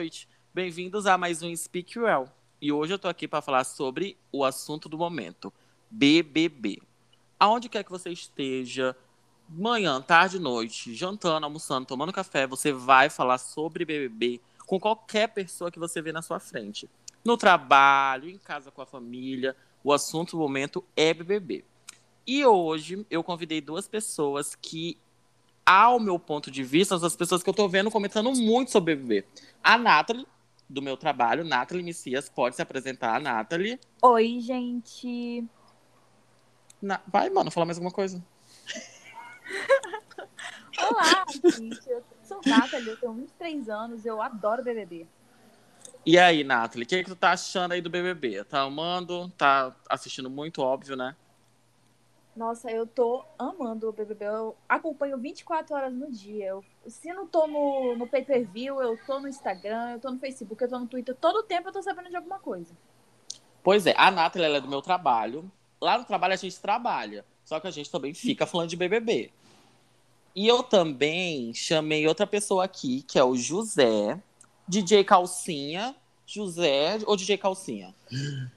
noite. Bem-vindos a mais um Speak Well. E hoje eu tô aqui para falar sobre o assunto do momento, BBB. Aonde quer que você esteja, manhã, tarde, noite, jantando, almoçando, tomando café, você vai falar sobre BBB com qualquer pessoa que você vê na sua frente. No trabalho, em casa com a família, o assunto do momento é BBB. E hoje eu convidei duas pessoas que ao meu ponto de vista, as pessoas que eu tô vendo comentando muito sobre BBB. A Nathalie, do meu trabalho, Nathalie Messias, pode se apresentar, Nathalie. Oi, gente. Na... Vai, mano, falar mais alguma coisa. Olá, gente. Eu sou Nathalie, eu tenho 23 anos, eu adoro BBB. E aí, Nathalie, o que, é que tu tá achando aí do BBB? Tá amando? Tá assistindo muito, óbvio, né? Nossa, eu tô amando o BBB. Eu acompanho 24 horas no dia. Eu, se não tô no, no pay-per-view, eu tô no Instagram, eu tô no Facebook, eu tô no Twitter. Todo tempo eu tô sabendo de alguma coisa. Pois é, a Nathalie ela é do meu trabalho. Lá no trabalho a gente trabalha. Só que a gente também fica falando de BBB. E eu também chamei outra pessoa aqui, que é o José, DJ Calcinha, José ou DJ Calcinha?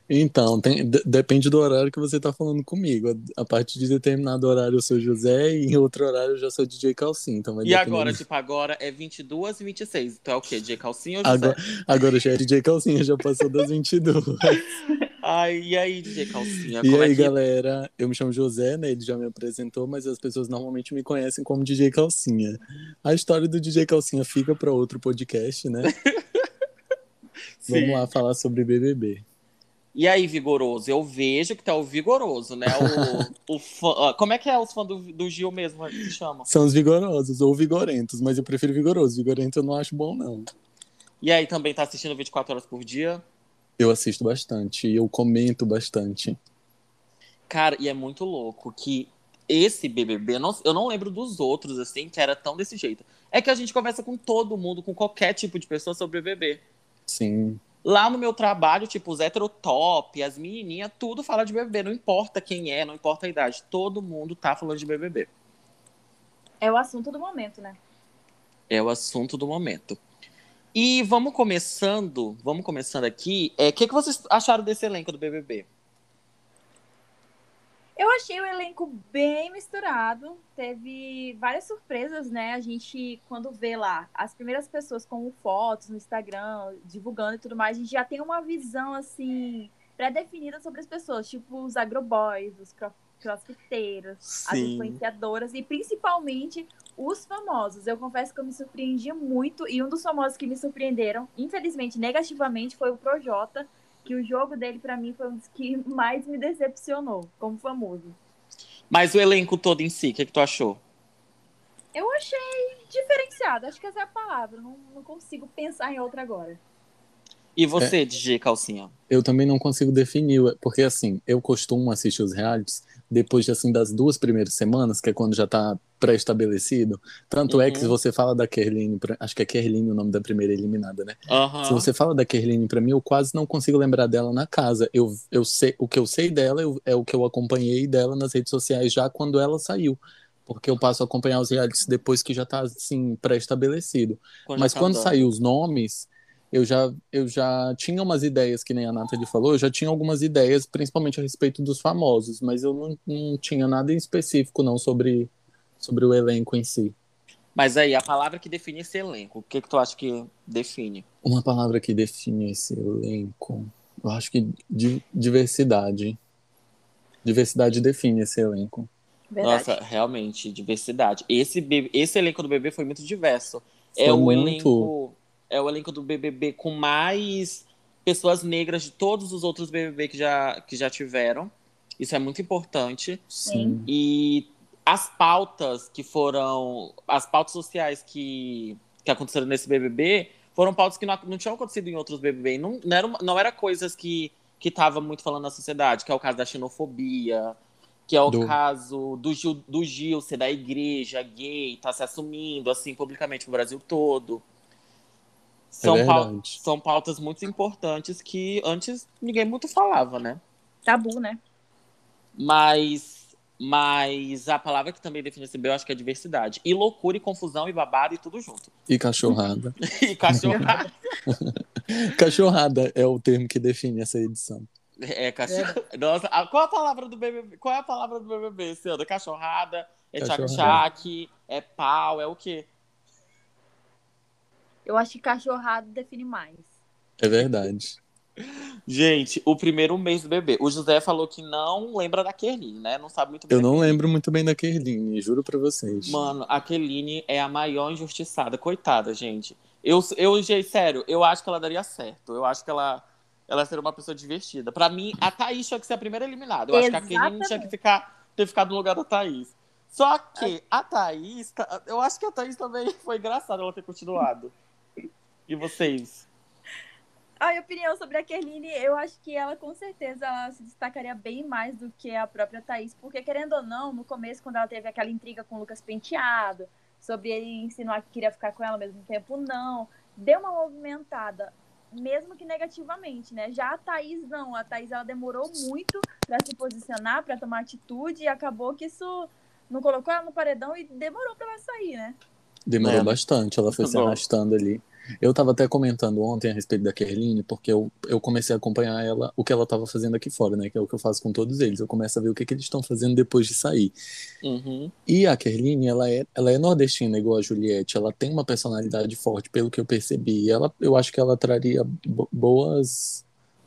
Então, tem, depende do horário que você tá falando comigo. A partir de determinado horário eu sou José e em outro horário eu já sou DJ Calcinha. Então e agora, tipo, agora é 22 e 26. Então é o quê? DJ Calcinha ou José? Agora, agora já é DJ Calcinha, já passou das 22. Ai, e aí, DJ Calcinha? E Como aí, é que... galera? Eu me chamo José, né? Ele já me apresentou, mas as pessoas normalmente me conhecem como DJ Calcinha. A história do DJ Calcinha fica para outro podcast, né? Vamos lá falar sobre BBB. E aí, Vigoroso? Eu vejo que tá o Vigoroso, né? O, o fã, como é que é os fãs do, do Gil mesmo que se chamam? São os vigorosos ou vigorentos, mas eu prefiro vigoroso. Vigorento eu não acho bom, não. E aí, também tá assistindo 24 horas por dia? Eu assisto bastante e eu comento bastante. Cara, e é muito louco que esse BBB, eu não, eu não lembro dos outros, assim, que era tão desse jeito. É que a gente conversa com todo mundo, com qualquer tipo de pessoa sobre BBB. Sim. Lá no meu trabalho, tipo, os heterotop, as menininhas, tudo fala de BBB. Não importa quem é, não importa a idade. Todo mundo tá falando de BBB. É o assunto do momento, né? É o assunto do momento. E vamos começando, vamos começando aqui. O é, que, que vocês acharam desse elenco do BBB? Eu achei o elenco bem misturado. Teve várias surpresas, né? A gente, quando vê lá as primeiras pessoas com fotos no Instagram, divulgando e tudo mais, a gente já tem uma visão, assim, pré-definida sobre as pessoas. Tipo os agroboys, os crossfiteiros, as influenciadoras e principalmente os famosos. Eu confesso que eu me surpreendi muito. E um dos famosos que me surpreenderam, infelizmente, negativamente, foi o Projota que o jogo dele, para mim, foi um dos que mais me decepcionou, como famoso. Mas o elenco todo em si, o que, é que tu achou? Eu achei diferenciado, acho que essa é a palavra. Não, não consigo pensar em outra agora. E você, é, DJ Calcinha? Eu também não consigo definir, porque assim, eu costumo assistir os realities depois assim, das duas primeiras semanas, que é quando já tá pré-estabelecido. Tanto uhum. é que se uhum. você fala da Kerline, acho que é Kerline o nome da primeira eliminada, né? Uhum. Se você fala da Kerline para mim, eu quase não consigo lembrar dela na casa. Eu, eu sei, o que eu sei dela eu, é o que eu acompanhei dela nas redes sociais já quando ela saiu. Porque eu passo a acompanhar os realities depois que já tá assim pré-estabelecido. Mas quando saiu os nomes, eu já, eu já tinha umas ideias, que nem a Nathalie falou, eu já tinha algumas ideias, principalmente a respeito dos famosos, mas eu não, não tinha nada em específico, não, sobre, sobre o elenco em si. Mas aí, a palavra que define esse elenco, o que, que tu acha que define? Uma palavra que define esse elenco, eu acho que diversidade. Diversidade define esse elenco. Verdade. Nossa, realmente, diversidade. Esse, esse elenco do bebê foi muito diverso. Foi é o muito... elenco é o elenco do BBB com mais pessoas negras de todos os outros BBB que já, que já tiveram. Isso é muito importante. Sim. E as pautas que foram. As pautas sociais que, que aconteceram nesse BBB foram pautas que não, não tinham acontecido em outros BBB. Não, não, era, não era coisas que que estava muito falando na sociedade, que é o caso da xenofobia, que é o do... caso do Gil, do Gil ser da igreja gay, tá se assumindo assim publicamente no Brasil todo. São, é pautas, são pautas muito importantes que antes ninguém muito falava, né? Tabu, né? Mas Mas a palavra que também define esse B, eu acho que é diversidade. E loucura, e confusão, e babado, e tudo junto. E cachorrada. e cachorrada. cachorrada é o termo que define essa edição. É, cachorrada. É. Nossa, qual a palavra do BBB? Qual é a palavra do BBB ano? Cachorrada, é tchac-tchac, é pau, é o quê? Eu acho que cachorrada define mais. É verdade. Gente, o primeiro mês do bebê. O José falou que não lembra da Kerline, né? Não sabe muito bem. Eu não lembro muito bem da Kerline, juro pra vocês. Mano, a Kerline é a maior injustiçada. Coitada, gente. Eu, eu, gente, sério, eu acho que ela daria certo. Eu acho que ela, ela seria uma pessoa divertida. Pra mim, a Thaís tinha que ser a primeira eliminada. Eu Exatamente. acho que a Kerline tinha que ficar, ter ficado no lugar da Thaís. Só que a Thaís, eu acho que a Thaís também foi engraçada ela ter continuado. E vocês? A minha opinião sobre a Kerline, eu acho que ela com certeza ela se destacaria bem mais do que a própria Thaís, porque querendo ou não, no começo, quando ela teve aquela intriga com o Lucas Penteado, sobre ele insinuar que queria ficar com ela ao mesmo tempo, não, deu uma movimentada, mesmo que negativamente, né? Já a Thaís não, a Thaís ela demorou muito para se posicionar, para tomar atitude, e acabou que isso não colocou ela no paredão e demorou para ela sair, né? Demorou é. bastante, ela foi se arrastando ali. Eu estava até comentando ontem a respeito da Kerline, porque eu, eu comecei a acompanhar ela, o que ela estava fazendo aqui fora, né? Que é o que eu faço com todos eles. Eu começo a ver o que, que eles estão fazendo depois de sair. Uhum. E a Kerline, ela é, ela é nordestina, igual a Juliette. Ela tem uma personalidade forte, pelo que eu percebi. Ela, eu acho que ela traria boas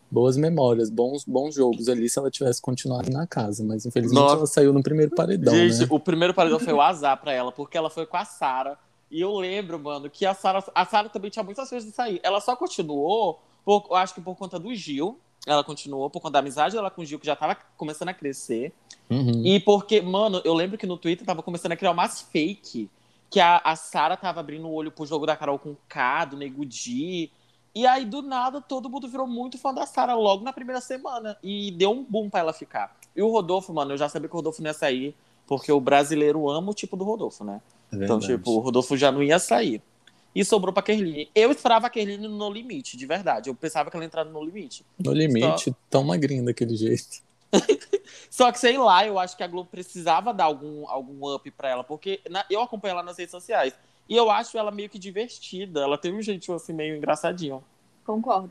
boas memórias, bons, bons jogos ali se ela tivesse continuado na casa, mas infelizmente Nossa. ela saiu no primeiro paredão, Gente, né? o primeiro paredão foi o azar para ela, porque ela foi com a Sara e eu lembro, mano, que a Sara a Sarah também tinha muitas vezes de sair. Ela só continuou, por, eu acho que por conta do Gil. Ela continuou por conta da amizade dela com o Gil, que já tava começando a crescer. Uhum. E porque, mano, eu lembro que no Twitter tava começando a criar umas fake. Que a, a Sara tava abrindo o olho pro jogo da Carol com K, do Nego Di. E aí, do nada, todo mundo virou muito fã da Sara logo na primeira semana. E deu um boom pra ela ficar. E o Rodolfo, mano, eu já sabia que o Rodolfo não ia sair. Porque o brasileiro ama o tipo do Rodolfo, né? É então, tipo, o Rodolfo já não ia sair. E sobrou pra Kerline. Eu esperava a Kerline no limite, de verdade. Eu pensava que ela entraria no limite. No limite, Só... tão magrinha daquele jeito. Só que, sei lá, eu acho que a Globo precisava dar algum, algum up pra ela, porque na, eu acompanho ela nas redes sociais. E eu acho ela meio que divertida. Ela tem um jeitinho assim meio engraçadinho. Concordo.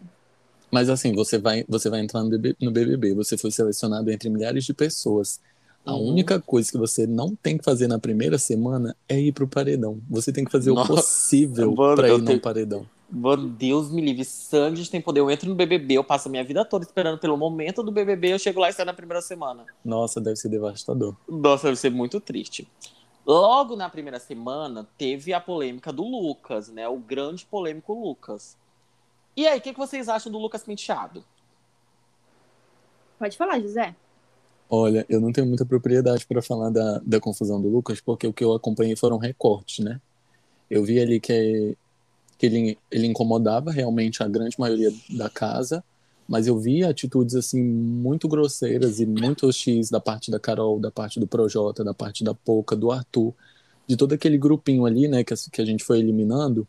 Mas assim, você vai, você vai entrar no BBB, você foi selecionado entre milhares de pessoas. A uhum. única coisa que você não tem que fazer na primeira semana é ir pro paredão. Você tem que fazer Nossa, o possível para ir tenho... no paredão. Mano, Deus me livre. Sandy tem poder. Eu entro no BBB, eu passo a minha vida toda esperando pelo momento do BBB, eu chego lá e saio na primeira semana. Nossa, deve ser devastador. Nossa, deve ser muito triste. Logo na primeira semana, teve a polêmica do Lucas, né? O grande polêmico Lucas. E aí, o que, que vocês acham do Lucas Penteado? Pode falar, José. Olha, eu não tenho muita propriedade para falar da, da confusão do Lucas, porque o que eu acompanhei foram recortes, né? Eu vi ali que, que ele, ele incomodava realmente a grande maioria da casa, mas eu vi atitudes assim muito grosseiras e muito hostis da parte da Carol, da parte do Projota, da parte da Poca, do Arthur, de todo aquele grupinho ali, né, que, que a gente foi eliminando,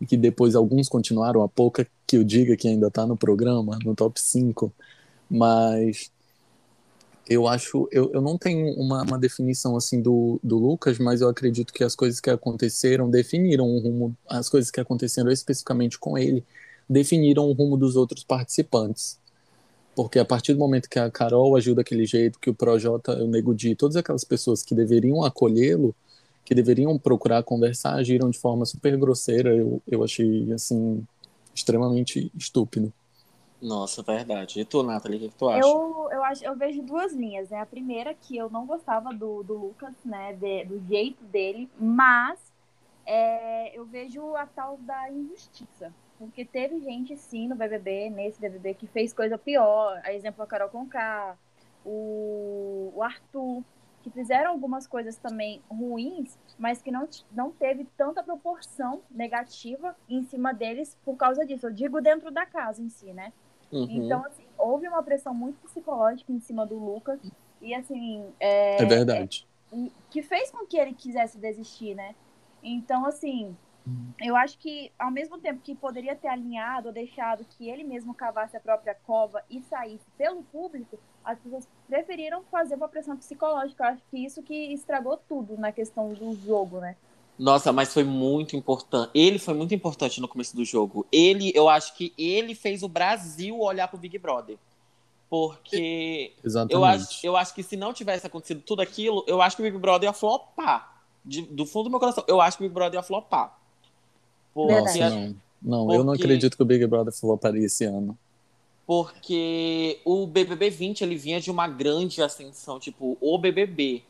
e que depois alguns continuaram, a Poca que eu diga que ainda tá no programa, no top 5, mas eu acho, eu, eu não tenho uma, uma definição assim do, do Lucas, mas eu acredito que as coisas que aconteceram definiram o rumo, as coisas que aconteceram especificamente com ele, definiram o rumo dos outros participantes. Porque a partir do momento que a Carol agiu daquele jeito, que o Projota, o Nego Di, todas aquelas pessoas que deveriam acolhê-lo, que deveriam procurar conversar, agiram de forma super grosseira, eu, eu achei, assim, extremamente estúpido. Nossa, verdade. E tu, Nathalie, o que, que, tu acha? Eu, eu, acho, eu vejo duas linhas, né? A primeira que eu não gostava do, do Lucas, né? De, do jeito dele, mas é, eu vejo a tal da injustiça. Porque teve gente, sim, no BBB, nesse BBB, que fez coisa pior. A exemplo, a Carol Conká, o, o Arthur, que fizeram algumas coisas também ruins, mas que não, não teve tanta proporção negativa em cima deles por causa disso. Eu digo dentro da casa em si, né? Uhum. Então, assim, houve uma pressão muito psicológica em cima do Lucas. E, assim. É, é verdade. É, que fez com que ele quisesse desistir, né? Então, assim. Eu acho que, ao mesmo tempo que poderia ter alinhado ou deixado que ele mesmo cavasse a própria cova e saísse pelo público, as pessoas preferiram fazer uma pressão psicológica. Eu acho que isso que estragou tudo na questão do jogo, né? Nossa, mas foi muito importante. Ele foi muito importante no começo do jogo. Ele, eu acho que ele fez o Brasil olhar pro Big Brother. Porque Exatamente. eu acho, eu acho que se não tivesse acontecido tudo aquilo, eu acho que o Big Brother ia flopar. De- do fundo do meu coração, eu acho que o Big Brother ia flopar. Porque. Nossa, não. Não, eu não Porque- acredito que o Big Brother floparia esse ano. porque o BBB 20 ele vinha de uma grande ascensão, tipo, o BBB.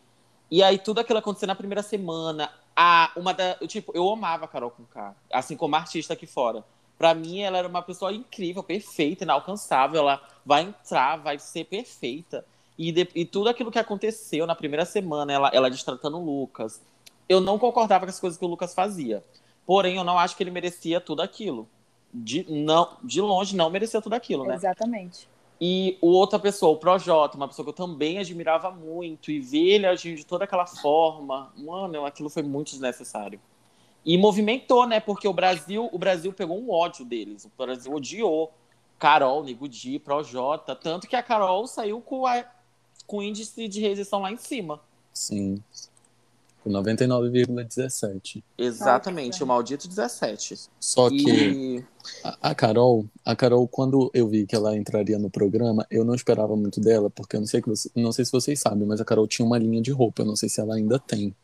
E aí tudo aquilo aconteceu na primeira semana. A, uma da, tipo, eu amava a Carol com K, assim como artista aqui fora. Pra mim, ela era uma pessoa incrível, perfeita, inalcançável. Ela vai entrar, vai ser perfeita. E, de- e tudo aquilo que aconteceu na primeira semana, ela, ela destratando o Lucas. Eu não concordava com as coisas que o Lucas fazia. Porém, eu não acho que ele merecia tudo aquilo. De, não, de longe, não merecia tudo aquilo, né? Exatamente. E outra pessoa, o Projota, uma pessoa que eu também admirava muito, e ver ele agindo de toda aquela forma, mano, aquilo foi muito desnecessário. E movimentou, né? Porque o Brasil, o Brasil pegou um ódio deles. O Brasil odiou Carol, Nego Di, Projota, tanto que a Carol saiu com, a, com o índice de rejeição lá em cima. Sim. Com 99,17. Exatamente, o maldito 17. Só que E a, a Carol, a Carol, quando eu vi que ela entraria no programa, eu não esperava muito dela, porque eu não sei, que você, não sei se vocês sabem, mas a Carol tinha uma linha de roupa, eu não sei se ela ainda tem.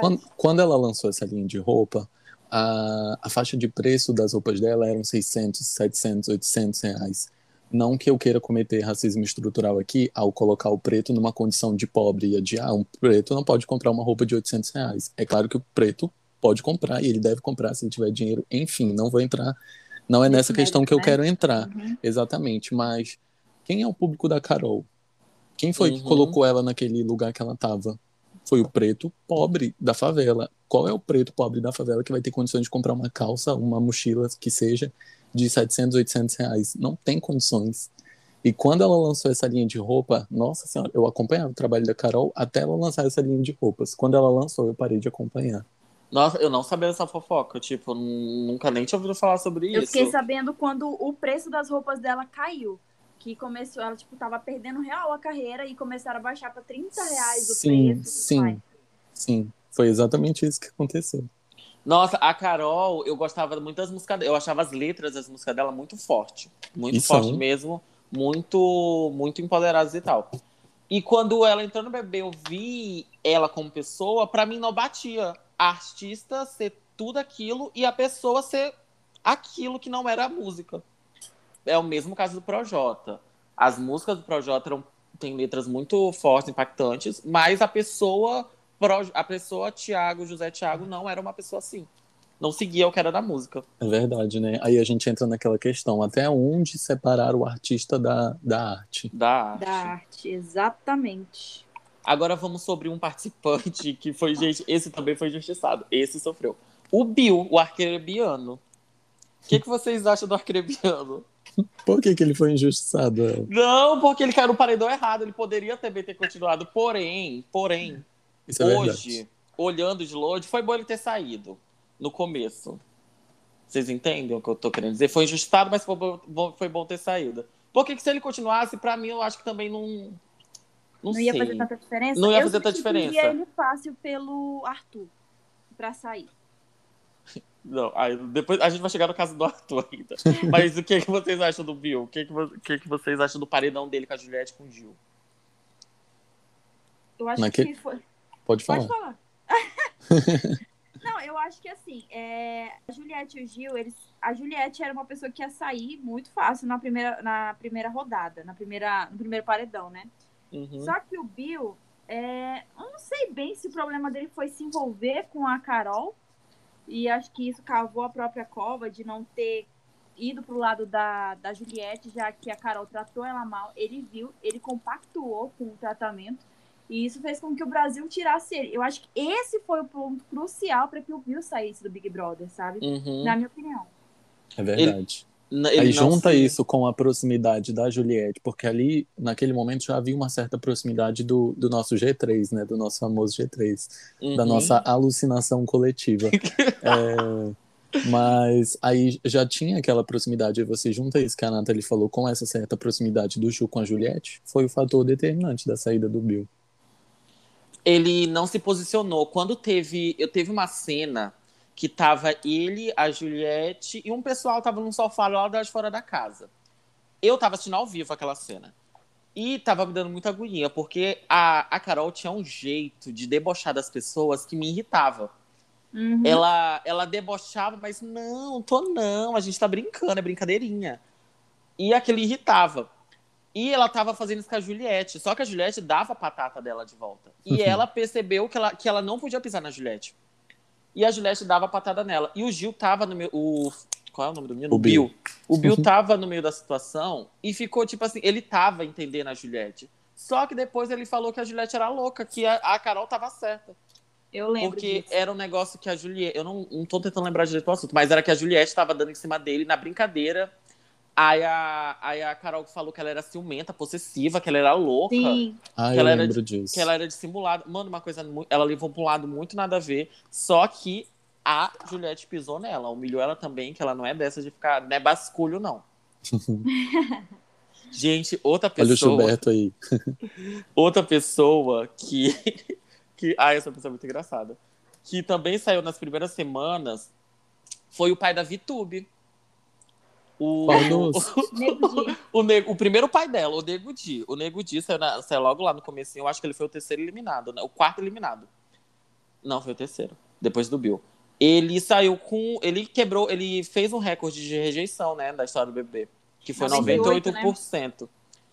Quando, quando ela lançou essa linha de roupa, a, a faixa de preço das roupas dela eram 600, 700, 800 reais. Não que eu queira cometer racismo estrutural aqui ao colocar o preto numa condição de pobre e adiar, um preto não pode comprar uma roupa de 800 reais. É claro que o preto pode comprar e ele deve comprar se ele tiver dinheiro. Enfim, não vou entrar. Não é nessa questão que eu né? quero entrar. Uhum. Exatamente, mas quem é o público da Carol? Quem foi que Uhum. colocou ela naquele lugar que ela estava? Foi o preto pobre da favela. Qual é o preto pobre da favela que vai ter condições de comprar uma calça, uma mochila que seja de 700, 800 reais? Não tem condições. E quando ela lançou essa linha de roupa, nossa senhora, eu acompanhava o trabalho da Carol até ela lançar essa linha de roupas. Quando ela lançou, eu parei de acompanhar. Nossa, eu não sabia dessa fofoca. Tipo, nu- nunca nem tinha ouvido falar sobre Eu isso. fiquei sabendo quando o preço das roupas dela caiu. Que começou, ela, tipo, tava perdendo real a carreira e começaram a baixar pra 30 reais o sim, preço. sim, Vai. sim. Foi exatamente isso que aconteceu. Nossa, a Carol, eu gostava muito das músicas dela. Eu achava as letras das músicas dela muito forte. Muito E forte são. mesmo. Muito, muito empoderadas e tal. E quando ela entrou no bebê, eu vi ela como pessoa, pra mim não batia. A artista ser tudo aquilo e a pessoa ser aquilo que não era a música. É o mesmo caso do Projota. As músicas do Projota eram, têm letras muito fortes, impactantes, mas a pessoa, a pessoa Tiago, José Tiago, não era uma pessoa assim. Não seguia o que era da música. É verdade, né? Aí a gente entra naquela questão, até onde separar o artista da, da arte? Da arte. Da arte, exatamente. Agora vamos sobre um participante que foi, gente, esse também foi injustiçado. Esse sofreu. O Bill, o arquerebiano. O que, que vocês acham do arquerebiano? Por que, que ele foi injustiçado? Não, porque ele caiu no paredão errado. Ele poderia também ter continuado. Porém, porém, Isso é hoje, verdade. olhando de longe, foi bom ele ter saído no começo. Vocês entendem o que eu tô querendo dizer? Foi injustiçado, mas foi bom, foi bom ter saído. Porque que se ele continuasse, pra mim, eu acho que também não. Não, Não, sei. ia fazer tanta diferença? Não ia Eu fazer tanta diferença. ele fácil pelo Arthur pra sair. Não, aí depois a gente vai chegar no caso do Arthur ainda. Mas o que, que vocês acham do Bill? O que, que, o que, que vocês acham do paredão dele com a Juliette e com o Gil? Eu acho Naquele- que foi. Pode falar. Pode falar. Não, eu acho que assim, é, a Juliette e o Gil, eles, a Juliette era uma pessoa que ia sair muito fácil na primeira, na primeira rodada, na primeira, no primeiro paredão, né? Uhum. Só que o Bill, é, eu não sei bem se o problema dele foi se envolver com a Carol, e acho que isso cavou a própria cova de não ter ido pro lado da, da Juliette, já que a Carol tratou ela mal. Ele viu, ele compactuou com o tratamento, e isso fez com que o Brasil tirasse ele. Eu acho que esse foi o ponto crucial para que o Bill saísse do Big Brother, sabe? Uhum. Na minha opinião. É verdade. N- ele Aí junta se- isso com a proximidade da Juliette, porque ali, naquele momento, já havia uma certa proximidade do, do nosso G3, né? Do nosso famoso G3, da Uhum. nossa alucinação coletiva. É, Mas aí já tinha aquela proximidade, aí você junta isso que a Nathalie falou com essa certa proximidade do Ju com a Juliette, foi o fator determinante da saída do Bill. Ele não se posicionou. Quando teve. Eu teve uma cena que tava ele, a Juliette e um pessoal tava num sofá lá de fora da casa. Eu tava assistindo ao vivo aquela cena. E tava me dando muita agonia, porque a, a Carol tinha um jeito de debochar das pessoas que me irritava. Uhum. Ela, ela debochava, mas não, tô não, a gente tá brincando, é brincadeirinha. E aquilo irritava. E ela tava fazendo isso com a Juliette, só que a Juliette dava a patata dela de volta. E ela percebeu que ela, que ela não podia pisar na Juliette. E a Juliette dava a patada nela. E o Gil tava no meio. O, qual é o nome do menino? O Bill. O Bill tava no meio da situação e ficou tipo assim, ele tava entendendo a Juliette. Só que depois ele falou que a Juliette era louca, que a, a Carol tava certa. Eu lembro Porque disso. era um negócio que a Juliette. Eu não, não tô tentando lembrar direito do assunto, mas era que a Juliette tava dando em cima dele na brincadeira. Aí a, aí a Carol falou que ela era ciumenta, possessiva, que ela era louca. Sim, Ah, Que eu ela era lembro disso. Que ela era dissimulada. Mano, uma coisa. Ela levou pra um lado muito nada a ver. Só que a Juliette pisou nela. Humilhou ela também, que ela não é dessa de ficar. Não é basculho, não. Gente, outra Olha o pessoa. Gilberto aí. Outra pessoa que. que ai, essa pessoa é muito engraçada. Que também saiu nas primeiras semanas foi o pai da VTube. O, o, nego, o primeiro pai dela, o Nego Di. O Nego Di saiu, na- saiu logo lá no começo. Eu acho que ele foi o terceiro eliminado, né? O quarto eliminado. Não, foi o terceiro. Depois do Bill. Ele saiu com. Ele quebrou. Ele fez um recorde de rejeição, né? Da história do bebê. Que foi 98, 98%.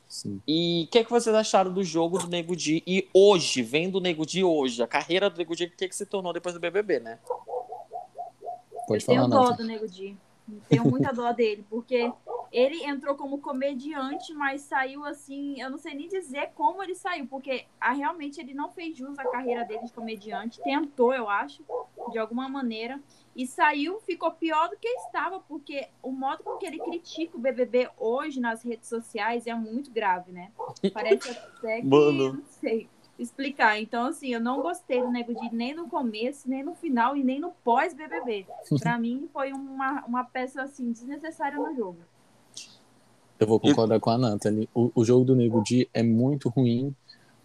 Sim. E o que, que vocês acharam do jogo do Nego Di? E hoje, vendo o Nego Di hoje, a carreira do Nego Di, o que, que se tornou depois do BBB, né? Pode eu falar, tenho dó do Nego Di. Tenho muita dó dele, porque ele entrou como comediante, mas saiu assim, eu não sei nem dizer como ele saiu, porque ah, realmente ele não fez jus à carreira dele de comediante, tentou, eu acho, de alguma maneira, e saiu, ficou pior do que estava, porque o modo com que ele critica o BBB hoje nas redes sociais é muito grave, né? Parece até que, Mano. não sei explicar. Então, assim, eu não gostei do Nego Di nem no começo, nem no final e nem no pós-BBB. Pra mim, foi uma, uma peça, assim, desnecessária no jogo. Eu vou concordar com a Nathalie. O, o jogo do Nego Di é muito ruim,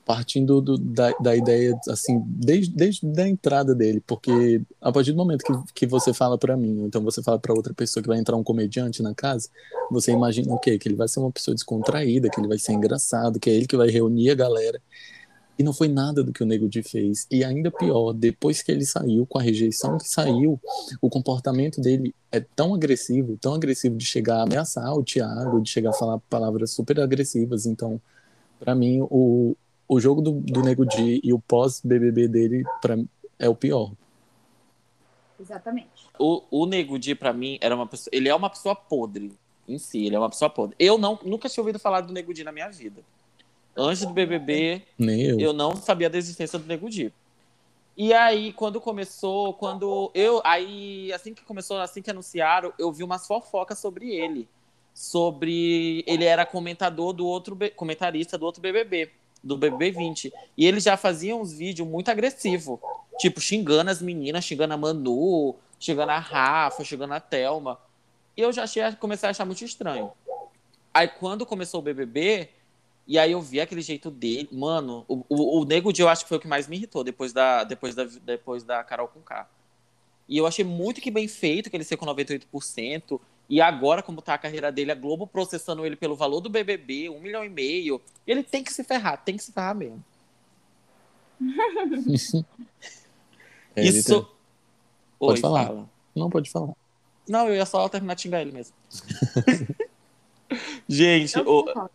partindo do- da, da ideia, assim, desde, desde a entrada dele. Porque a partir do momento que, que você fala pra mim, ou então você fala pra outra pessoa que vai entrar um comediante na casa, você imagina o quê? Que ele vai ser uma pessoa descontraída, que ele vai ser engraçado, que é ele que vai reunir a galera. E não foi nada do que o Nego Di fez. E ainda pior, depois que ele saiu, com a rejeição que saiu, o comportamento dele é tão agressivo, tão agressivo de chegar a ameaçar o Thiago, de chegar a falar palavras super agressivas. Então, pra mim, o, o jogo do, do Nego Di e o pós-BBB dele pra, é o pior. Exatamente. O, o Nego Di, pra mim, era uma pessoa. Ele é uma pessoa podre em si, ele é uma pessoa podre. Eu não, nunca tinha ouvido falar do Nego Di na minha vida. Antes do BBB, eu. eu não sabia da existência do Nego Di. E aí, quando começou, quando eu. Aí, assim que começou, assim que anunciaram, eu vi umas fofocas sobre ele. Sobre. Ele era comentador do outro. Comentarista do outro BBB, do BBB 20. E ele já fazia uns vídeos muito agressivos. Tipo, xingando as meninas, xingando a Manu, xingando a Rafa, xingando a Thelma. E eu já achei, comecei a achar muito estranho. Aí, quando começou o BBB, e aí eu vi aquele jeito dele. Mano, o, o, o Nego Di eu acho que foi o que mais me irritou depois da, depois da, depois da Carol com K. E eu achei muito que bem feito que ele ser com 98%. E agora, como tá a carreira dele, a Globo processando ele pelo valor do BBB, um milhão e meio. Ele tem que se ferrar, tem que se ferrar mesmo. É, Isso. tem- Pode Oi, falar. fala. Não pode falar. Não, eu ia só terminar de xingar ele mesmo. Gente, Eu o, concordo.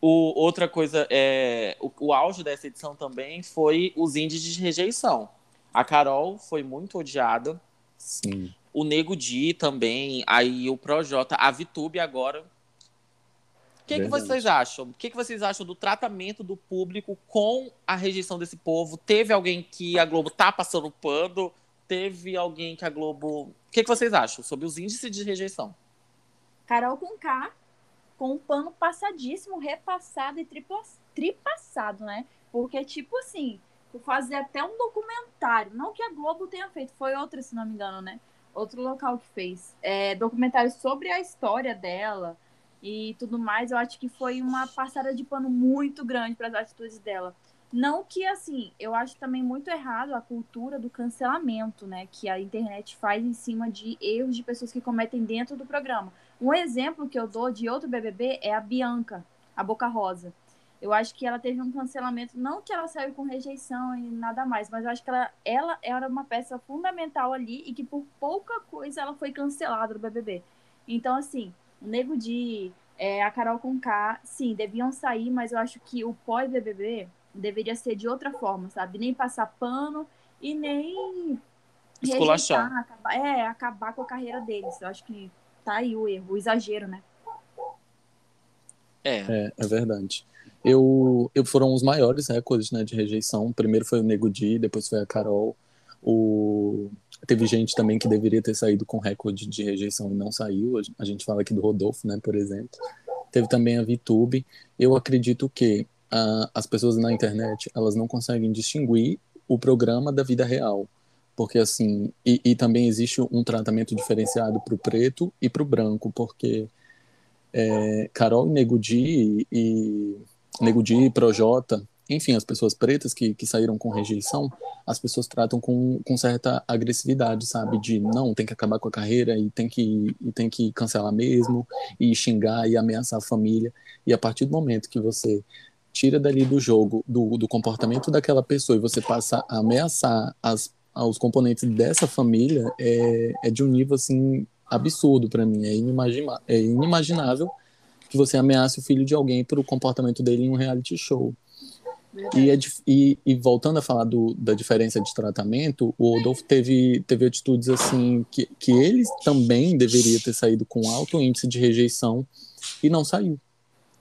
O, outra coisa é. O, o auge dessa edição também foi os índices de rejeição. A Carol foi muito odiada. Sim. O Nego Di também. Aí o Projota. A Vitube agora. O que, que vocês acham? O que, que vocês acham do tratamento do público com a rejeição desse povo? Teve alguém que a Globo tá passando pano? Teve alguém que a Globo. O que, que vocês acham sobre os índices de rejeição? Carol com K, com um pano passadíssimo, repassado e tripassado, né? Porque, tipo assim, fazer até um documentário, não que a Globo tenha feito, foi outra, se não me engano, né? outro local que fez. É, documentário sobre a história dela e tudo mais. Eu acho que foi uma passada de pano muito grande para as atitudes dela. Não que, assim, eu acho também muito errado a cultura do cancelamento, né? Que a internet faz em cima de erros de pessoas que cometem dentro do programa. Um exemplo que eu dou de outro BBB é a Bianca, a Boca Rosa. Eu acho que ela teve um cancelamento, não que ela saiu com rejeição e nada mais, mas eu acho que ela, ela era uma peça fundamental ali e que por pouca coisa ela foi cancelada do BBB. Então, assim, o Nego Di, é, a Carol Conká, sim, deviam sair, mas eu acho que o pós-BBB deveria ser de outra forma, sabe? Nem passar pano e nem Esculachar. acabar, é, acabar com a carreira deles. Eu acho que tá aí o erro, o exagero, né? É. É, é verdade. Eu, eu foram os maiores recordes né, de rejeição. Primeiro foi o Nego Di, depois foi a Carol. O... Teve gente também que deveria ter saído com recorde de rejeição e não saiu. A gente fala aqui do Rodolfo, né, por exemplo. Teve também a VTube. Eu acredito que ah, as pessoas na internet elas não conseguem distinguir o programa da vida real. Porque assim, e, e também existe um tratamento diferenciado para o preto e para o branco, porque é, Carol e Nego Di e Nego Di, Projota, enfim, as pessoas pretas que, que saíram com rejeição, as pessoas tratam com, com certa agressividade, sabe? De não, tem que acabar com a carreira e tem que, e tem que cancelar mesmo, e xingar e ameaçar a família. E a partir do momento que você tira dali do jogo, do, do comportamento daquela pessoa e você passa a ameaçar as, os componentes dessa família, é, é de um nível assim absurdo para mim, é, é inimaginável que você ameace o filho de alguém por o comportamento dele em um reality show. E, é, e, e, voltando a falar do, da diferença de tratamento, o Rodolfo teve, teve atitudes assim que, que ele também deveria ter saído com alto índice de rejeição e não saiu.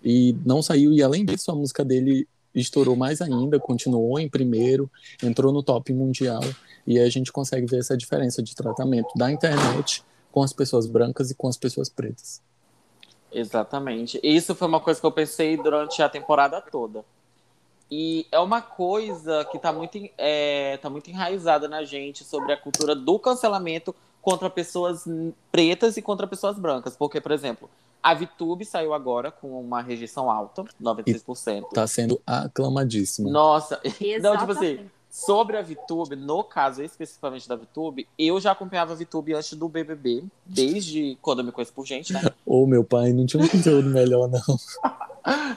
E não saiu, e além disso, a música dele estourou mais ainda, continuou em primeiro, entrou no top mundial, e a gente consegue ver essa diferença de tratamento da internet com as pessoas brancas e com as pessoas pretas. Exatamente. Isso foi uma coisa que eu pensei durante a temporada toda. E é uma coisa que está muito, é, tá muito enraizada na gente sobre a cultura do cancelamento contra pessoas pretas e contra pessoas brancas. Porque, por exemplo, a VTube saiu agora com uma rejeição alta, 96%. Está sendo aclamadíssima. Nossa, não, tipo assim, Sobre a VTube, no caso especificamente da VTube, eu já acompanhava a VTube antes do BBB, desde quando eu me conheço por gente, né? Ô, meu pai, não tinha um conteúdo melhor, não.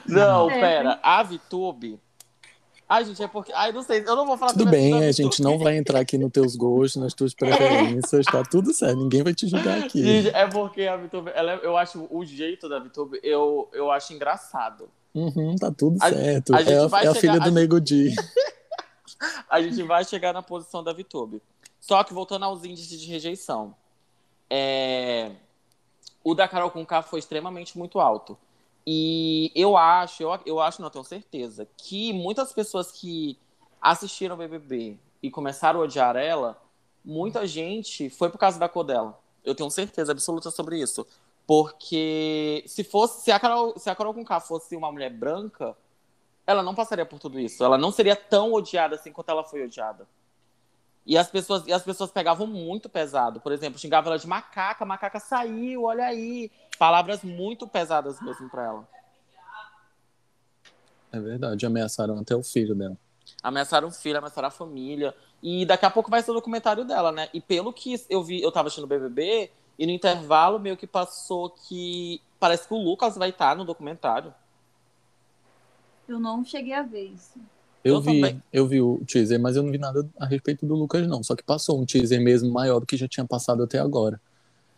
não, é. pera. A VTube... Ai, gente, é porque... Ai, não sei, eu não vou falar... Tudo bem, a gente não vai entrar aqui nos teus gostos, nas tuas preferências, tá tudo certo, ninguém vai te julgar aqui. Gente, é porque a VTube, ela, eu acho o jeito da VTube, eu, eu acho engraçado. Uhum, tá tudo a, certo. A é, a, é a filha do Nego Di. a gente vai chegar na posição da VTube. Só que voltando aos índices de rejeição. É... O da Carol Conká foi extremamente muito alto. E eu acho, eu, eu acho, não tenho certeza, que muitas pessoas que assistiram o BBB e começaram a odiar ela, muita gente foi por causa da cor dela. Eu tenho certeza absoluta sobre isso. Porque se fosse, se a Carol, se a Carol Conká fosse uma mulher branca, ela não passaria por tudo isso. Ela não seria tão odiada assim quanto ela foi odiada. E as pessoas, e as pessoas pegavam muito pesado. Por exemplo, xingavam ela de macaca, macaca saiu, olha aí. Palavras muito pesadas mesmo para ela. É verdade, ameaçaram até o filho dela. Ameaçaram o filho, ameaçaram a família. E daqui a pouco vai ser o documentário dela, né? E pelo que eu vi, eu tava assistindo o BBB, e no intervalo meio que passou que parece que o Lucas vai estar no documentário. Eu não cheguei a ver isso. Eu, eu vi, também. eu vi o teaser, mas eu não vi nada a respeito do Lucas, não. Só que passou um teaser mesmo maior do que já tinha passado até agora.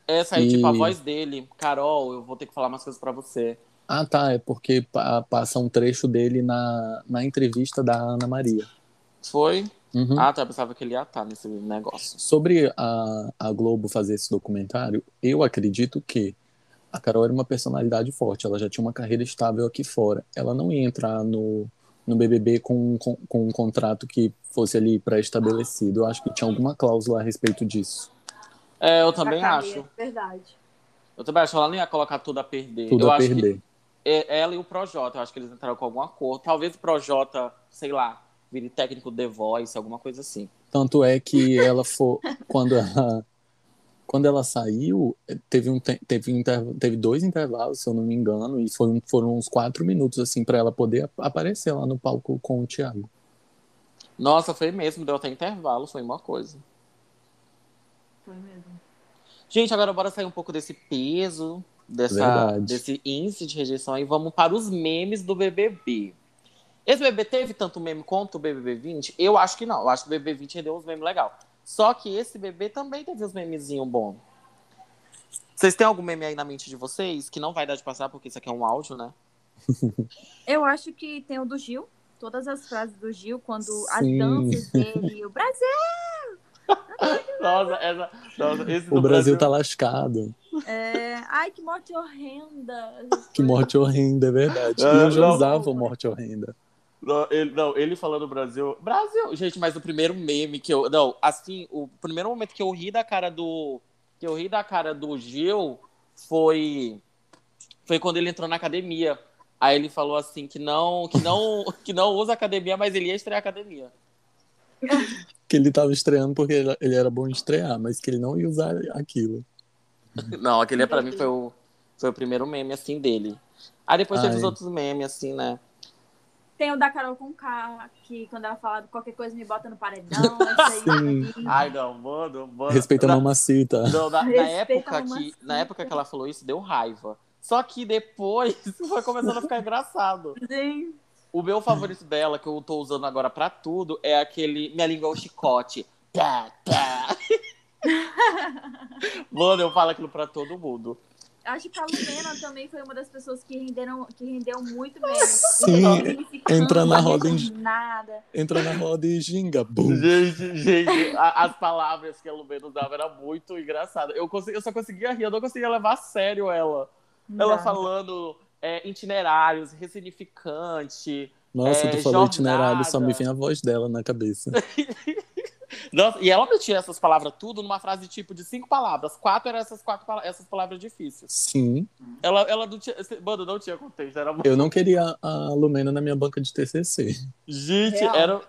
Essa aí, e... tipo, a voz dele. Carol, eu vou ter que falar umas coisas para você. Ah, tá. É porque passa um trecho dele na, na entrevista da Ana Maria. Foi? Uhum. Ah, tá. Eu pensava que ele ia estar nesse negócio. Sobre a, a Globo fazer esse documentário, eu acredito que a Carol era uma personalidade forte, ela já tinha uma carreira estável aqui fora. Ela não ia entrar no, no BBB com, com, com um contrato que fosse ali pré-estabelecido. Eu acho que tinha alguma cláusula a respeito disso. É, eu também acho. Verdade. Eu também acho que ela não ia colocar tudo a perder. Tudo eu a perder. ela e o Projota, eu acho que eles entraram com algum acordo. Talvez o Projota, sei lá, vire técnico The Voice, alguma coisa assim. Tanto é que ela for. quando ela quando ela saiu, teve, um, te- teve, inter- teve dois intervalos, se eu não me engano, e foram, foram uns quatro minutos, assim, pra ela poder ap- aparecer lá no palco com o Thiago. Nossa, foi mesmo, deu até intervalo, foi uma coisa. Foi mesmo. Gente, agora bora sair um pouco desse peso, dessa, Verdade. desse índice de rejeição e vamos para os memes do BBB. Esse BBB teve tanto meme quanto o BBB 20? Eu acho que não. Eu acho que o BBB 20 rendeu uns memes legal. Só que esse BBB também teve uns memezinhos bons. Vocês têm algum meme aí na mente de vocês? Que não vai dar de passar, porque isso aqui é um áudio, né? Eu acho que tem o do Gil. Todas as frases do Gil, quando as Sim. danças dele, o Brasil. Nossa, essa, nossa, esse O do Brasil tá lascado. É... Ai, que morte horrenda. Que morte horrenda, é verdade. Ah, eu já não. usava o morte horrenda. Não ele, não, ele falando Brasil. Brasil! Gente, mas o primeiro meme que eu. Não, assim, o primeiro momento que eu ri da cara do. Que eu ri da cara do Gil foi. Foi quando ele entrou na academia. Aí ele falou assim que não, que não, que não usa academia, mas ele ia estrear academia. Que ele tava estreando porque ele- ele era bom em estrear, mas que ele não ia usar aquilo. Não, aquele pra mim foi o, foi o primeiro meme assim dele. Aí depois teve Ai. os outros memes, assim, né? Tem o da Carol com K, que quando ela fala qualquer coisa me bota no paredão. Sim. Ai, não, mano, mano. Respeita a Na- mamacita. Não, na, na época que, na época que ela falou isso, deu raiva. Só que depois foi começando a ficar engraçado. Sim. O meu favorito dela, que eu tô usando agora pra tudo, é aquele Minha língua é o chicote. Pá, pá. Mano, eu falo aquilo pra todo mundo. Acho que a Lumena também foi uma das pessoas que renderam, que rendeu muito mesmo. Sim, entra na roda em- Nada. Entra na roda e ginga. Bum. Gente, gente, a- as palavras que a Lumena usava era muito engraçada. Eu, consegui- eu só conseguia rir, eu não conseguia levar a sério ela. Ela Não. falando é, itinerários, ressignificante. Nossa, É, tu falou jornada. itinerário, só me vem a voz dela na cabeça. Nossa, e ela metia essas palavras tudo numa frase tipo de cinco palavras. Quatro eram essas quatro essas palavras difíceis. Sim, Ela, ela não tinha. Mano, não tinha contexto. Era muito. eu não queria a Lumena na minha banca de TCC. Gente, Real. era.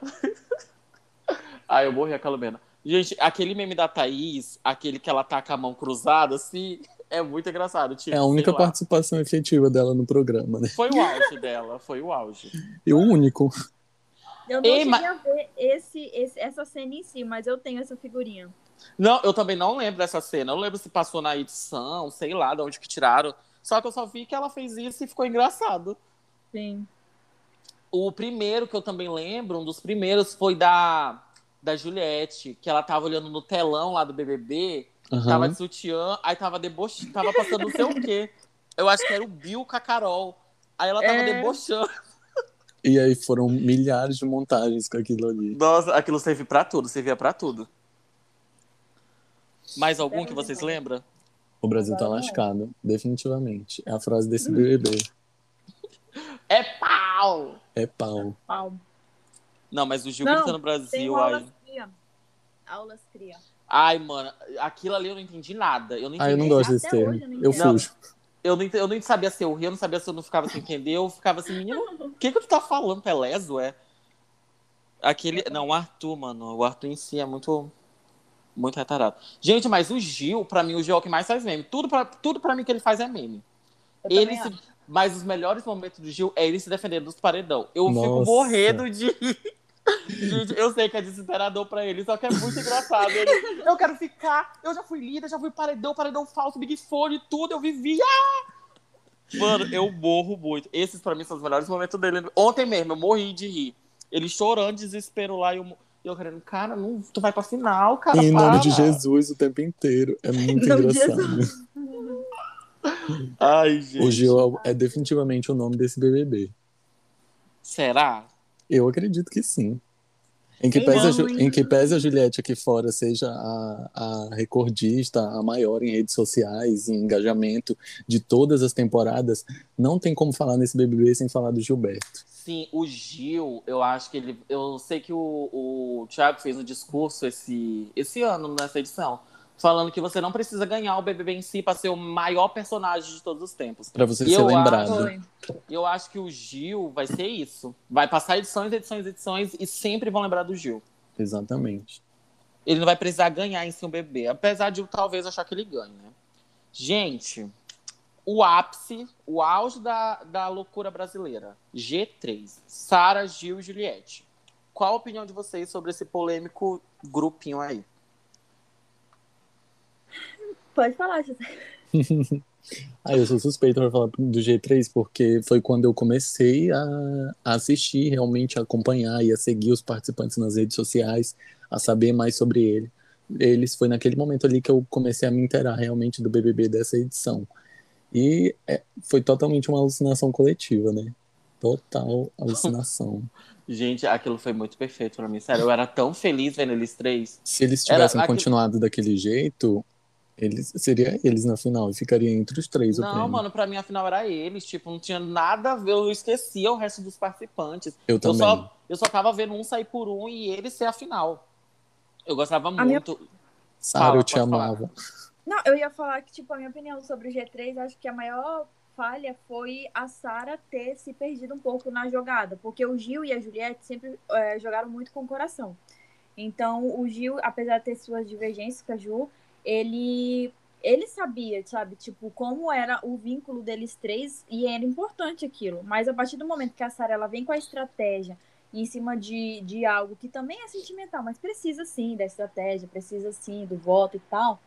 Ai, eu morri a Calumena. Gente, aquele meme da Thaís, aquele que ela tá com a mão cruzada, assim, é muito engraçado. Tipo, É a única participação efetiva dela no programa, né? Foi o auge dela, foi o auge. E o único. Eu não Ei, cheguei mas- a ver esse, esse- essa cena em si, mas eu tenho essa figurinha. Não, eu também não lembro dessa cena. Eu não lembro se passou na edição, sei lá de onde que tiraram. Só que eu só vi que ela fez isso e ficou engraçado. Sim. O primeiro que eu também lembro, um dos primeiros, foi da, da Juliette, que ela tava olhando no telão lá do BBB, Aham. tava de sutiã, aí tava deboche... tava passando não sei o quê. Eu acho que era o Bill com a Carol. Aí ela tava É. debochando. E aí foram milhares de montagens com aquilo ali. Nossa, aquilo serve pra tudo, servia pra tudo. Mais algum É que vocês lembram? O Brasil tá lascado, definitivamente. É a frase desse BBB. É pau! É pau. Pau. Não, mas o Gil Não, gritando no Tem Brasil, ai. aulas cria. Aulas cria. Ai, mano, aquilo ali eu não entendi nada. Eu não Ah, eu não entendi. gosto desse Até termo. hoje eu Eu fujo. Eu não, ent- eu não sabia se eu ria, eu não sabia se eu não ficava sem entender. Eu ficava assim, menino, o que que tu tá falando, Pelezo, é? Aquele. Não, o Arthur, mano. O Arthur em si é muito. Muito retardado. Gente, mas o Gil, pra mim, o Gil é o que mais faz meme. Tudo pra, tudo pra mim que ele faz é meme. Eu Ele se-. Mas os melhores momentos do Gil é ele se defendendo dos paredão. Eu fico Nossa. morrendo de. Eu sei que é desesperador pra ele, só que é muito engraçado. Ele, eu quero ficar, eu já fui líder, já fui paredão, paredão falso, Big Fone, tudo, eu vivia. Mano, eu morro muito. Esses pra mim são os melhores momentos dele. Ontem mesmo, eu morri de rir. Ele chorando, desespero lá, e eu, eu querendo, cara, não, tu vai pra final, cara. Em nome de para." Jesus o tempo inteiro. É muito engraçado. Ai, gente. O Gil é definitivamente o nome desse BBB. Será? Eu acredito que sim. Em que, pese a, em que pese a Juliette aqui fora seja a, a recordista, a maior em redes sociais, em engajamento de todas as temporadas, não tem como falar nesse BBB sem falar do Gilberto. Sim, o Gil, eu acho que ele. Eu sei que o, o Thiago fez um discurso esse, esse ano, nessa edição, falando que você não precisa ganhar o BBB em si para ser o maior personagem de todos os tempos. Pra você E ser eu lembrado. E eu acho que o Gil vai ser isso. Vai passar edições, edições, edições e sempre vão lembrar do Gil. Exatamente. ele não vai precisar ganhar em si um bebê. Apesar de eu talvez achar que ele ganhe, né? Gente, o ápice, o auge da, da loucura brasileira. G3. Sara, Gil e Juliette. Qual a opinião de vocês sobre esse polêmico grupinho aí? Pode falar, José. ah, eu sou suspeito para falar do G3 porque foi quando eu comecei a, a assistir, realmente a acompanhar e a seguir os participantes nas redes sociais, a saber mais sobre ele. Eles foi naquele momento ali que eu comecei a me inteirar realmente do BBB dessa edição. E é, foi totalmente uma alucinação coletiva, né? Total alucinação. Gente, aquilo foi muito perfeito para mim. Sério, eu era tão feliz vendo eles três. Se eles tivessem era, continuado daquele jeito, eles, seria eles na final, e ficaria entre os três. Não, mano, pra mim a final era eles. Tipo, não tinha nada a ver. Eu esquecia o resto dos participantes. Eu também. Eu só, eu só tava vendo um sair por um e ele ser a final. Eu gostava a muito. Minha... Sara, eu te amava. Falar. Não, eu ia falar que, tipo, a minha opinião sobre o G3, acho que a maior falha foi a Sara ter se perdido um pouco na jogada. Porque o Gil e a Juliette sempre é, jogaram muito com o coração. Então, o Gil, apesar de ter suas divergências com a Ju, ele ele sabia, sabe, tipo, como era o vínculo deles três e era importante aquilo. Mas a partir do momento que a Sarah ela vem com a estratégia em cima de, de algo que também é sentimental, mas precisa sim da estratégia, precisa sim do voto e tal.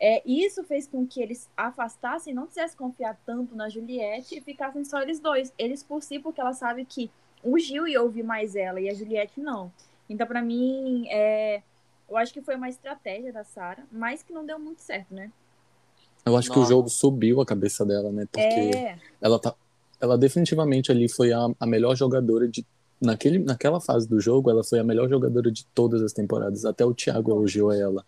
É, isso fez com que eles afastassem, não quisessem confiar tanto na Juliette e ficassem só eles dois. Eles por si, porque ela sabe que o Gil ia ouvir mais ela e a Juliette não. Então, para mim, é, eu acho que foi uma estratégia da Sara, mas que não deu muito certo, né? Eu acho Nossa. que o jogo subiu a cabeça dela, né? Porque é... ela tá. Ela definitivamente ali foi a, a melhor jogadora de. Naquele, naquela fase do jogo, ela foi a melhor jogadora de todas as temporadas. Até o Thiago elogiou ela.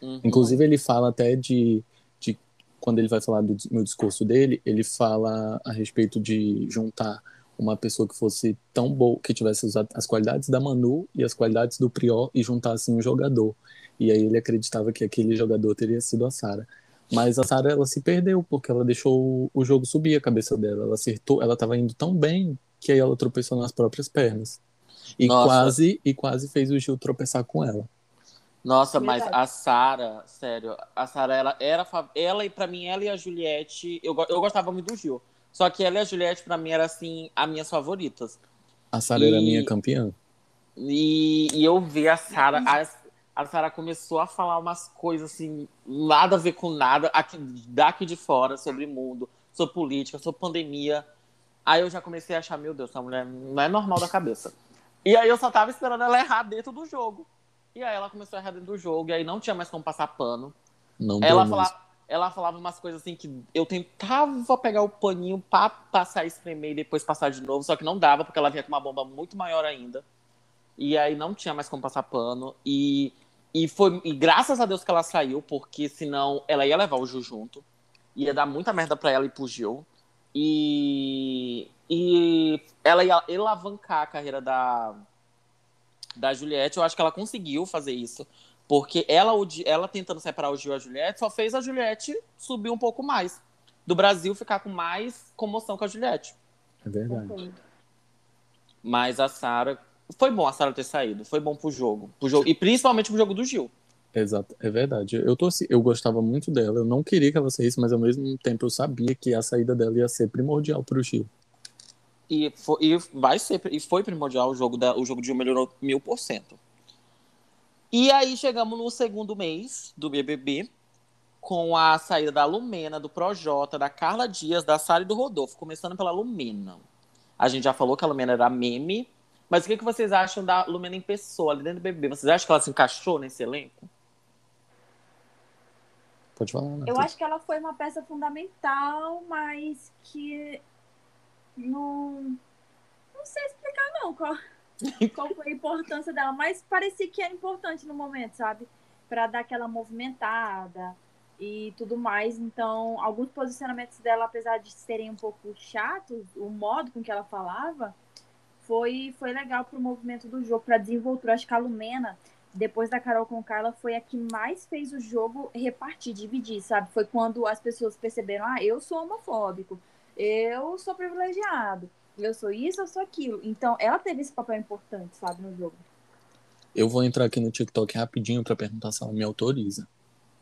Uhum. Inclusive, ele fala até de, de. Quando ele vai falar do, no discurso dele, ele fala a respeito de juntar uma pessoa que fosse tão boa, que tivesse as qualidades da Manu e as qualidades do Prior e juntasse um jogador. E aí ele acreditava que aquele jogador teria sido a Sara. Mas a Sara ela se perdeu porque ela deixou o jogo subir a cabeça dela. Ela acertou, ela estava indo tão bem que aí ela tropeçou nas próprias pernas. E Nossa. quase e quase fez o Gil tropeçar com ela. Nossa, mas a Sara, sério, a Sara ela era ela e para mim ela e a Juliette, eu, eu gostava muito do Gil. Só que ela e a Juliette, pra mim, eram, assim, as minhas favoritas. A Sara era minha campeã. E, e eu vi a Sara. A, a Sara começou a falar umas coisas, assim, nada a ver com nada, aqui, daqui de fora, sobre mundo, sobre política, sobre pandemia. Aí eu já comecei a achar, meu Deus, essa mulher não é normal da cabeça. E aí eu só tava esperando ela errar dentro do jogo. E aí ela começou a errar dentro do jogo, e aí não tinha mais como passar pano. Não ela falava, ela falava umas coisas assim que eu tentava pegar o paninho pra passar, espremer e depois passar de novo, só que não dava, porque ela vinha com uma bomba muito maior ainda. E aí não tinha mais como passar pano. E, e foi e graças a Deus que ela saiu, porque senão ela ia levar o Ju junto. Ia dar muita merda pra ela e pro Gil. E, e ela ia alavancar a carreira da, da Juliette. Eu acho que ela conseguiu fazer isso. Porque ela, ela tentando separar o Gil e a Juliette só fez a Juliette subir um pouco mais. Do Brasil ficar com mais comoção com a Juliette. É verdade. Mas a Sara. Foi bom a Sara ter saído. Foi bom pro jogo. Pro jogo e principalmente pro jogo do Gil. Exato, é verdade. Eu, torci, eu gostava muito dela. Eu não queria que ela saísse, mas ao mesmo tempo eu sabia que a saída dela ia ser primordial pro Gil. E, foi, e vai ser, e foi primordial o jogo da, o jogo de Gil melhorou mil por cento. E aí chegamos no segundo mês do BBB, com a saída da Lumena, do Projota, da Carla Dias, da Sara e do Rodolfo. Começando pela Lumena. A gente já falou que a Lumena era meme. Mas o que, que vocês acham da Lumena em pessoa, ali dentro do BBB? Vocês acham que ela se encaixou nesse elenco? Pode falar. Eu acho que ela foi uma peça fundamental, mas que não. Não sei explicar, não. Qual foi a importância dela, mas parecia que era importante no momento, sabe? Para dar aquela movimentada e tudo mais. Então, alguns posicionamentos dela, apesar de serem um pouco chatos, o modo com que ela falava foi, foi legal pro movimento do jogo, para desenvoltura. Acho que a Lumena, depois da Carol com Carla, foi a que mais fez o jogo repartir, dividir, sabe? Foi quando as pessoas perceberam: ah, eu sou homofóbico, eu sou privilegiado eu sou isso, eu sou aquilo. Então, ela teve esse papel importante, sabe, no jogo. Eu vou entrar aqui no TikTok rapidinho pra perguntar se ela me autoriza.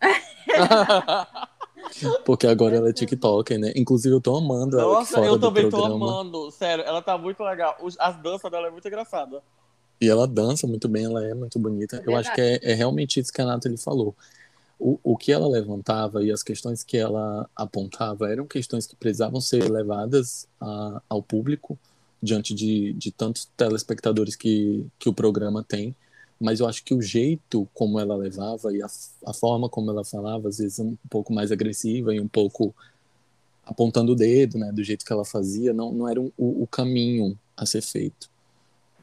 Porque agora ela é TikToker, né? Inclusive eu tô amando ela Nossa, fora eu do também tô amando. Sério, ela tá muito legal. As danças dela é muito engraçada. E ela dança muito bem, ela é muito bonita. É eu acho que é, é realmente isso que a Nathalie falou. O, o que ela levantava e as questões que ela apontava eram questões que precisavam ser levadas a- ao público diante de, de tantos telespectadores que, que o programa tem. Mas eu acho que o jeito como ela levava e a, a forma como ela falava, às vezes um pouco mais agressiva e um pouco apontando o dedo, né, do jeito que ela fazia, não, não era um- o, o caminho a ser feito.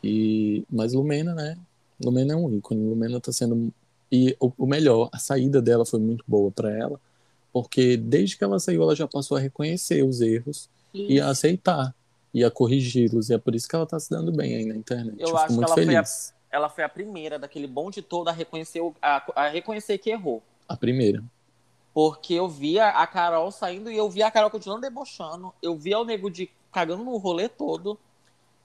E, mas Lumena, né? Lumena é um ícone. Lumena tá sendo. E o, o melhor, a saída dela foi muito boa para ela, porque desde que ela saiu, ela já passou a reconhecer os erros e a aceitar e a corrigi-los. E é por isso que ela tá se dando bem aí na internet. Eu Eu, acho que muito ela foi a- feliz. Ela foi a primeira daquele bonde todo a reconhecer, a, a reconhecer que errou. A primeira. Porque eu via a Carol saindo e eu via a Carol continuando debochando. Eu via o Nego de cagando no rolê todo.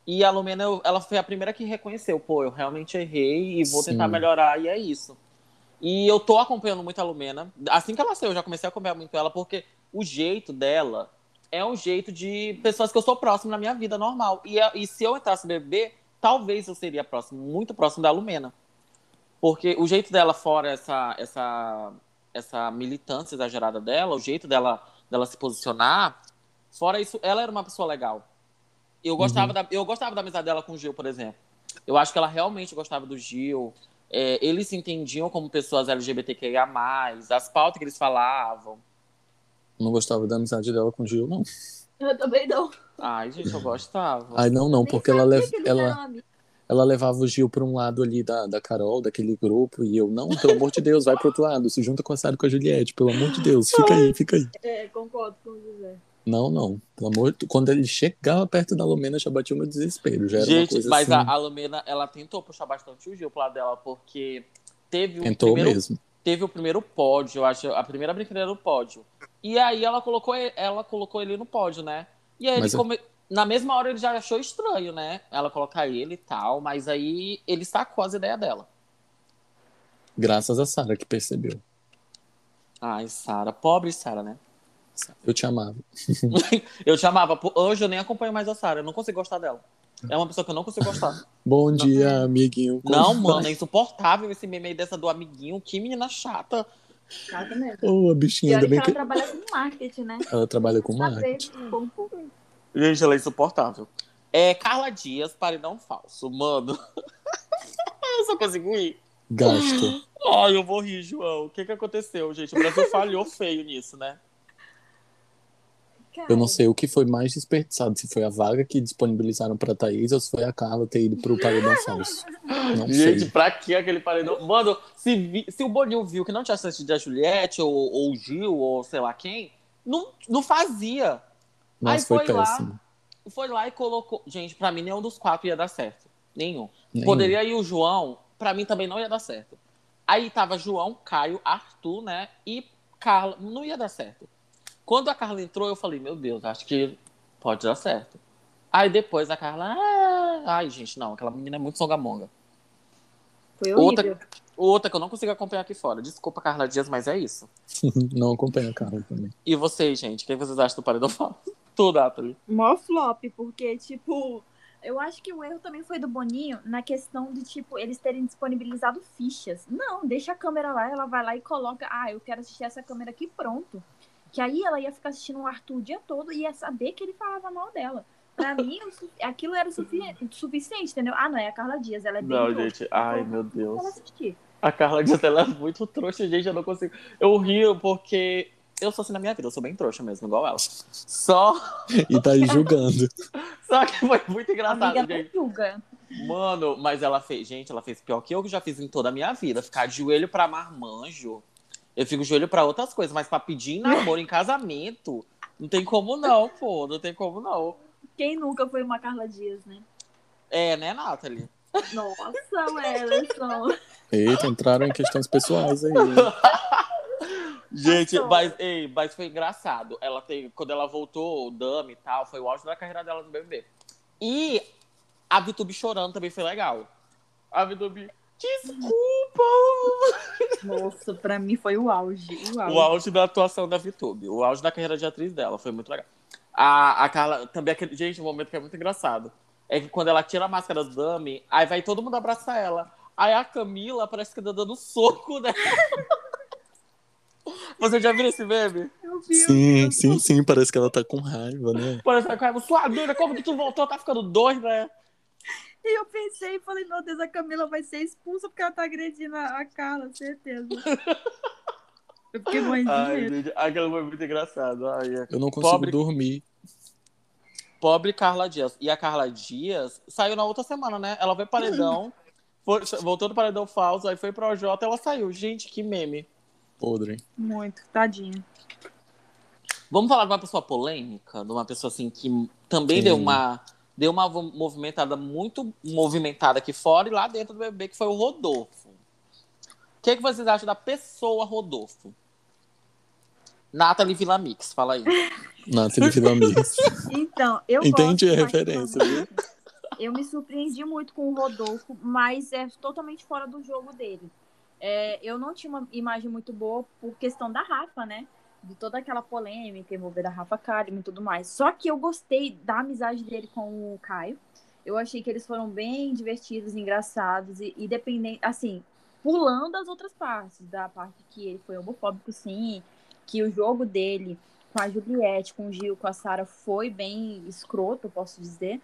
E a Lumena, ela foi a primeira que reconheceu. Pô, eu realmente errei e vou Sim. tentar melhorar, e é isso. E eu tô acompanhando muito a Lumena. Assim que ela saiu, eu já comecei a acompanhar muito ela, porque o jeito dela é um jeito de pessoas que eu sou próximo na minha vida normal. E, a- e se eu entrasse BBB, talvez eu seria próximo, muito próximo da Lumena. Porque o jeito dela, fora essa, essa, essa militância exagerada dela, o jeito dela, dela se posicionar, fora isso, ela era uma pessoa legal. Eu gostava, Uhum. da, eu gostava da amizade dela com o Gil, por exemplo. Eu acho que ela realmente gostava do Gil. É, eles se entendiam como pessoas LGBTQIA+, as pautas que eles falavam. Não gostava da amizade dela com o Gil, não. Eu também não. Ai, gente, eu gostava. Ai, não, não, porque ela, lev- ela, ela levava o Gil para um lado ali da, da Carol, daquele grupo, e eu, não, pelo amor de Deus, vai pro outro lado, se junta com a Sara e com a Juliette, pelo amor de Deus, fica aí, fica aí. É, concordo com o José. Não, não, pelo amor de... Quando ele chegava perto da Lumena, já batia o meu desespero, já Gente, mas assim, a, a Lumena, ela tentou puxar bastante o Gil pro lado dela, porque teve o tentou primeiro mesmo. teve o primeiro pódio, eu acho, a primeira brincadeira do pódio. E aí ela colocou ele, ela colocou ele no pódio, né? E aí ele eu- come- na mesma hora ele já achou estranho, né? Ela colocar ele e tal, mas aí ele sacou as ideias dela. Graças a Sara que percebeu. Ai, Sara, pobre Sara, né? Eu te amava. Eu te amava. Hoje eu nem acompanho mais a Sara, eu não consigo gostar dela. É uma pessoa que eu não consigo gostar. Bom dia, amiguinho. Não, Como mano, vai? é insuportável esse meme aí dessa do amiguinho. Que menina chata. Chata mesmo. Ô, a bichinha, ainda é que bem ela trabalha com marketing, né? ela trabalha com marketing. Gente, ela é insuportável. É Carla Dias, paredão falso. Mano. eu só consigo ir. Gasto. Ai, eu vou rir, João. O que que aconteceu, gente? O Brasil falhou feio nisso, né? Eu não sei o que foi mais desperdiçado, se foi a vaga que disponibilizaram pra Thaís ou se foi a Carla ter ido pro paredão falso. Não Gente, sei. pra que aquele paredão? Mano, se, vi- se o Boninho viu que não tinha assistido a Juliette ou, ou o Gil ou sei lá quem, não, não fazia. Aí foi, foi lá. péssimo. Foi lá e colocou. Gente, pra mim nenhum dos quatro ia dar certo. Nenhum. Nenhum. Poderia ir o João, pra mim também não ia dar certo. Aí tava João, Caio, Arthur, né? E Carla. Não ia dar certo. Quando a Carla entrou, eu falei, meu Deus, acho que pode dar certo. Aí depois a Carla. "Ah", Ai, gente, não, aquela menina é muito songamonga. Foi horrível. Outra, outra que eu não consigo acompanhar aqui fora. Desculpa, Carla Dias, mas é isso. Não acompanha a Carla também. E vocês, gente? O que vocês acham do Paredão Falso? Tu, Nathalie. Mó flop, porque, tipo, eu acho que o erro também foi do Boninho na questão de, tipo, eles terem disponibilizado fichas. Não, deixa a câmera lá, ela vai lá e coloca, ah, eu quero assistir essa câmera aqui, pronto. Que aí ela ia ficar assistindo o Arthur o dia todo e ia saber que ele falava mal dela. Pra mim, aquilo era o sufi- suficiente, entendeu? Ah, não, é a Carla Dias, ela é bem Não, trouxa. gente. Ai, meu Ela Deus. assistir. A Carla Dias, ela é muito trouxa, gente. Eu não consigo. Eu rio porque eu sou assim na minha vida. Eu sou bem trouxa mesmo, igual ela. Só, E tá aí julgando. só que foi muito engraçado, Amiga, gente. não julga. Mano, mas ela fez. Gente, ela fez pior que eu que já fiz em toda a minha vida. Ficar de joelho pra marmanjo. Eu fico de joelho pra outras coisas, mas pra pedir namoro em casamento. Não tem como não, pô. Não tem como não. Quem nunca foi uma Carla Dias, né? É, né, Nathalie? Nossa, Wellington. Eita, entraram em questões pessoais aí. Gente, Passou. mas, ei, mas foi engraçado. Ela tem, quando ela voltou, o Dami e tal, foi o auge da carreira dela no BBB. E a Vitube chorando também foi legal. A Vitube Desculpa! Nossa, pra mim foi o auge. O auge, O auge da atuação da VTube. O auge da carreira de atriz dela. Foi muito legal. A, a Carla, também aquele. Gente, um momento que é muito engraçado. É que quando ela tira a máscara do Dami, aí vai todo mundo abraçar ela. Aí a Camila parece que tá dando soco nela. Você já viu esse meme? Eu vi, Sim, sim, sim, parece que ela tá com raiva, né? Parece que ela sua doida, como que tu voltou? Tá ficando doida, né? E eu pensei e falei, meu Deus, a Camila vai ser expulsa porque ela tá agredindo a Carla, certeza. Eu fiquei morrendo Ai, medo. gente, aquilo foi muito engraçado. Ai, é. Eu não consigo Pobre- dormir. Pobre Carla Dias. E a Carla Dias saiu na outra semana, né? Ela foi paredão, foi- voltou do paredão falso, aí foi pro OJ e ela saiu. Gente, que meme. Podre. Muito, tadinho. Vamos falar de uma pessoa polêmica, de uma pessoa assim que também Sim. deu uma deu uma movimentada muito movimentada aqui fora e lá dentro do BBB, que foi o Rodolfo. O que, que vocês acham da pessoa Rodolfo? Nathalie Villamix, fala aí. Nathalie Villamix. Então, eu Entendi gosto a referência. Eu me surpreendi muito com o Rodolfo, mas é totalmente fora do jogo dele. É, eu não tinha uma imagem muito boa por questão da Rafa, né? De toda aquela polêmica envolvendo a Rafa Kalimann e tudo mais. Só que eu gostei da amizade dele com o Caio. Eu achei que eles foram bem divertidos, engraçados e, e dependendo, assim, pulando as outras partes, da parte que ele foi homofóbico, sim, que o jogo dele com a Juliette, com o Gil, com a Sara foi bem escroto, posso dizer.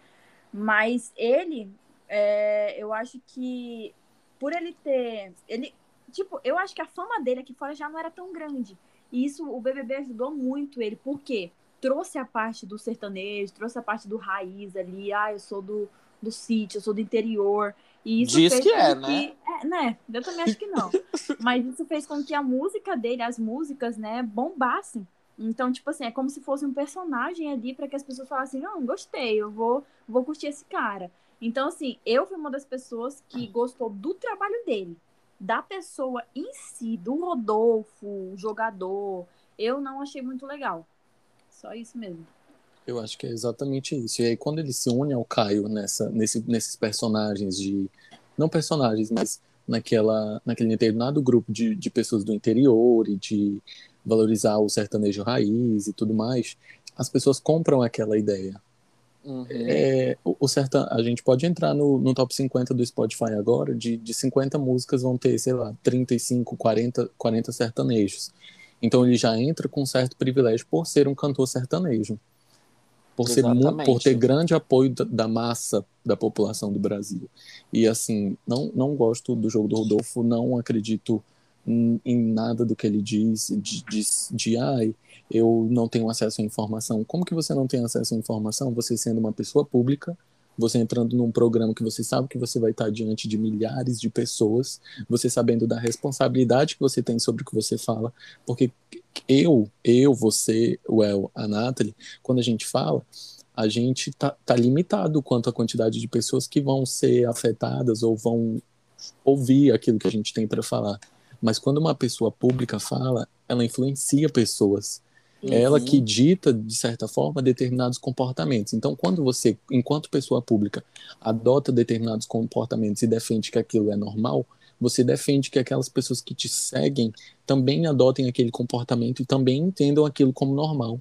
Mas ele, é, eu acho que por ele ter. Ele, tipo, eu acho que a fama dele aqui fora já não era tão grande. E isso o BBB ajudou muito ele, porque trouxe a parte do sertanejo, trouxe a parte do raiz ali. Ah, eu sou do, do sítio, eu sou do interior. E isso Diz fez que com é, né? É, né? Eu também acho que não. Mas isso fez com que a música dele, as músicas, né, bombassem. Então, tipo assim, é como se fosse um personagem ali para que as pessoas falassem, não, gostei, eu vou, vou curtir esse cara. Então, assim, eu fui uma das pessoas que gostou do trabalho dele. Da pessoa em si, do Rodolfo, o jogador, eu não achei muito legal. Só isso mesmo. Eu acho que é exatamente isso. E aí, quando ele se une ao Caio nessa, nesse, nesses personagens de. Não personagens, mas naquela, naquele determinado grupo de, de pessoas do interior e de valorizar o sertanejo raiz e tudo mais, as pessoas compram aquela ideia. Uhum. É, o, o a gente pode entrar no, no top 50 do Spotify agora, de, de 50 músicas vão ter, sei lá, 35, 40, 40 sertanejos. Então ele já entra com um certo privilégio por ser um cantor sertanejo. Por, ser por ter grande apoio da, da massa da população do Brasil. E assim, não, não gosto do jogo do Rodolfo, não acredito em, nada do que ele diz, de, de, de ai, eu não tenho acesso à informação. Como que você não tem acesso à informação? Você sendo uma pessoa pública, você entrando num programa que você sabe que você vai estar diante de milhares de pessoas, você sabendo da responsabilidade que você tem sobre o que você fala, porque eu, eu, você, o El, a Nathalie, quando a gente fala, a gente tá, tá limitado quanto à quantidade de pessoas que vão ser afetadas ou vão ouvir aquilo que a gente tem para falar. Mas quando uma pessoa pública fala, ela influencia pessoas. É ela Uhum. que dita, de certa forma, determinados comportamentos. Então, quando você, enquanto pessoa pública, adota determinados comportamentos e defende que aquilo é normal, você defende que aquelas pessoas que te seguem também adotem aquele comportamento e também entendam aquilo como normal.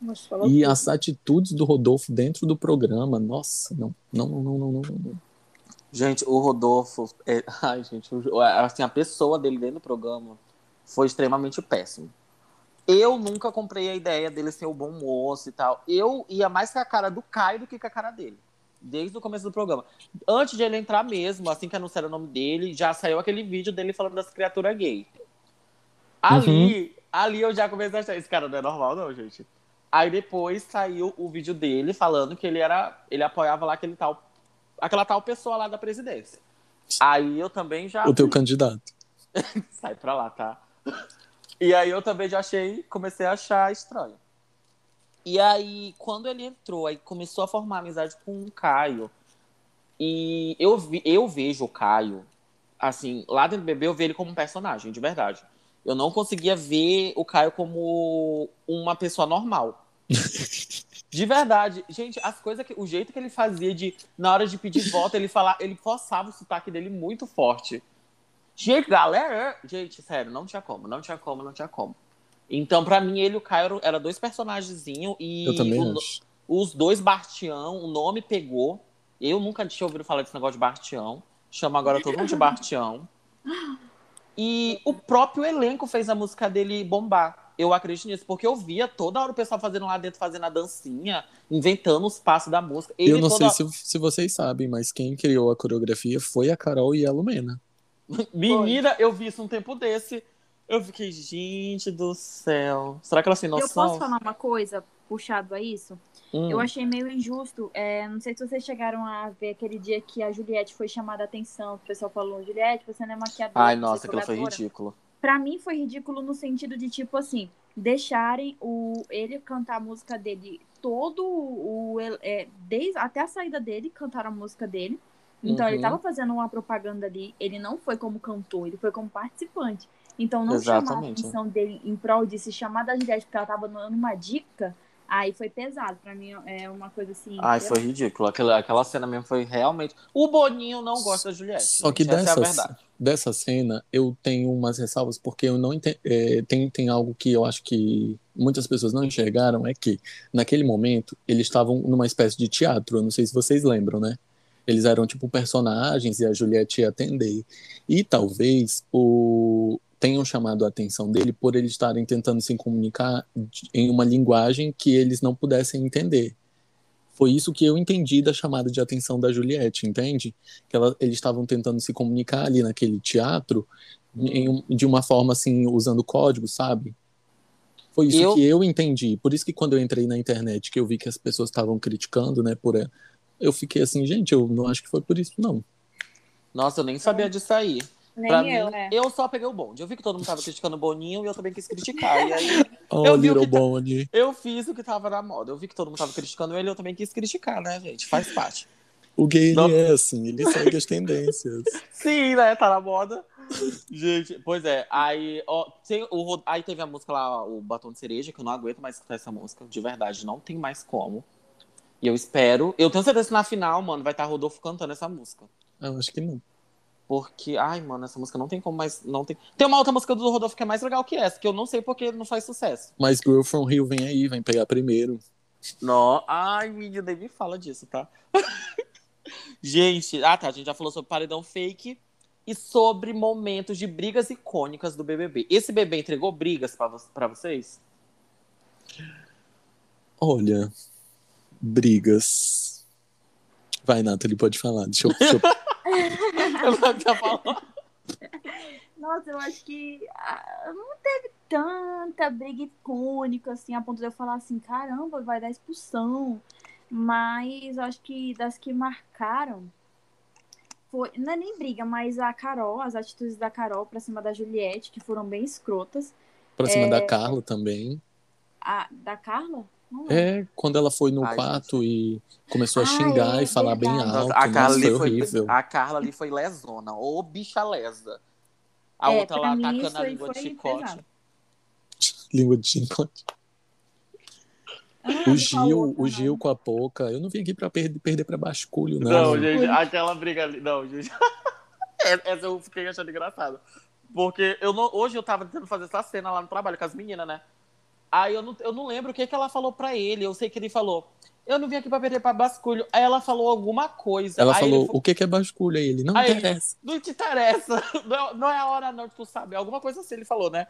Nossa, E tudo. as atitudes do Rodolfo dentro do programa, nossa, não, não, não, não, não, não. Gente, o Rodolfo. é- Ai, gente, o- assim, a pessoa dele dentro do programa foi extremamente péssimo. Eu nunca comprei a ideia dele ser o bom moço e tal. Eu ia mais com a cara do Caio do que com a cara dele. Desde o começo do programa. Antes de ele entrar mesmo, assim que anunciaram o nome dele, já saiu aquele vídeo dele falando das criaturas gay. Ali, ali eu já comecei a achar, esse cara não é normal, não, gente. Aí depois saiu o vídeo dele falando que ele era. Ele apoiava lá aquele tal. Aquela tal pessoa lá da presidência. Aí eu também já. O teu candidato. Sai pra lá, tá? E aí eu também já achei, comecei a achar estranho. E aí, quando ele entrou, aí começou a formar amizade com o Caio. E eu, vi, eu vejo o Caio, assim, lá dentro do bebê eu vejo ele como um personagem, de verdade. Eu não conseguia ver o Caio como uma pessoa normal. De verdade. Gente, as coisas que. O jeito que ele fazia de, na hora de pedir voto, ele falar, ele forçava o sotaque dele muito forte. Gente, galera, gente, sério, não tinha como, não tinha como, não tinha como. Então, pra mim, ele e o Caio eram dois personagenzinhos e Eu também o- acho. os dois Bastião, o nome pegou. Eu nunca tinha ouvido falar desse negócio de Bastião. Chama agora todo mundo de Bastião. E o próprio elenco fez a música dele bombar. Eu acredito nisso, porque eu via toda hora o pessoal fazendo lá dentro, fazendo a dancinha, inventando os passos da música. Ele Eu não toda... sei se, se vocês sabem, mas quem criou a coreografia foi a Carol e a Lumena. Menina, eu vi isso um tempo desse. Eu fiquei, gente do céu. Será que ela tem Eu noção? posso falar uma coisa puxado a isso? Hum. Eu achei meio injusto. é, não sei se vocês chegaram a ver aquele dia que a Juliette foi chamada a atenção. O pessoal falou, Juliette, você não é maquiadora. Ai, é nossa, aquilo foi coreógrafa." ridículo. Pra mim foi ridículo no sentido de, tipo assim, deixarem o, ele cantar a música dele todo o. É, desde, até a saída dele, cantaram a música dele. Então ele Uhum. tava fazendo uma propaganda ali. Ele não foi como cantor, ele foi como participante. Então não chamar a Exatamente. atenção dele em prol de se chamar da Juliette porque ela tava dando uma dica. Aí foi pesado. Pra mim é uma coisa assim. Ai, eu- foi ridículo. Aquela, aquela cena mesmo foi realmente. O Boninho não gosta da Juliette. Só que gente, essa é a dessas- verdade. Dessa cena, eu tenho umas ressalvas, porque eu não enten- é, tem, tem algo que eu acho que muitas pessoas não enxergaram, é que, naquele momento, eles estavam numa espécie de teatro, eu não sei se vocês lembram, né? Eles eram tipo personagens e a Juliette ia atender. E talvez o tenham chamado a atenção dele por eles estarem tentando se comunicar em uma linguagem que eles não pudessem entender. Foi isso que eu entendi da chamada de atenção da Juliette, entende? Que ela- eles estavam tentando se comunicar ali naquele teatro em de uma forma assim, usando código, sabe? Foi isso Eu- que eu entendi. Por isso que quando eu entrei na internet, que eu vi que as pessoas estavam criticando, né, por ela, eu fiquei assim, gente, eu não acho que foi por isso, não. Nossa, eu nem sabia disso aí. Nem Pra eu, mim, né? eu só peguei o bonde. Eu vi que todo mundo tava criticando o Boninho e eu também quis criticar. E aí Oh, Eu vi o que tá- Bonnie. eu fiz o que tava na moda. Eu vi que todo mundo tava criticando ele e eu também quis criticar, né, gente? Faz parte. O gay, ele Não. é assim, ele segue as tendências. Sim, né? Tá na moda. Gente, pois é. Aí, ó, tem o, aí teve a música lá, o Batom de Cereja, que eu não aguento mais escutar essa música. De verdade, não tem mais como. E eu espero. Eu tenho certeza que na final, mano, vai estar Rodolfo cantando essa música. Eu acho que não. Porque, ai, mano, essa música não tem como mais. Não tem... tem uma outra música do Rodolfo que é mais legal que essa, que eu não sei porque não faz sucesso. Mas Girl From Rio vem aí, vem pegar primeiro. Não. Ai, menina, nem me fala disso, tá? gente, ah tá, a gente já falou sobre paredão fake e sobre momentos de brigas icônicas do BBB. Esse bebê entregou brigas pra, vo pra vocês? Olha, brigas. Vai, Nathalie, pode falar. Deixa eu, deixa eu. Nossa, eu acho que ah, não teve tanta briga icônica, assim, a ponto de eu falar assim, caramba, vai dar expulsão. Mas eu acho que das que marcaram foi, não é nem briga, mas a Carol, as atitudes da Carol pra cima da Juliette, que foram bem escrotas. pra cima É. da Carla também. A, da Carla? É, quando ela foi no Ai, quarto e começou a xingar é e falar bem alto. Nossa, a, Carla Nossa, ali foi foi, horrível. a Carla ali foi lesona. Ô, bicha lesa. A É, outra lá mim tacando isso a língua de chicote. Língua de chicote. Ah, O Gil, o? Gil com a Poca. Eu não vim aqui pra perder, perder pra basculho, não. Não, gente, aquela briga ali. Não, gente. Essa eu fiquei achando engraçado. Porque eu não, hoje eu tava tentando fazer essa cena lá no trabalho com as meninas, né? Aí eu não, eu não lembro o que, que ela falou pra ele. Eu sei que ele falou. Eu não vim aqui pra perder pra basculho. Aí ela falou alguma coisa. Ela Aí falou, ele o que que é basculho? Aí ele, não Aí ele- interessa. não te interessa. Não, não é a hora, não, tu sabe. Alguma coisa assim ele falou, né?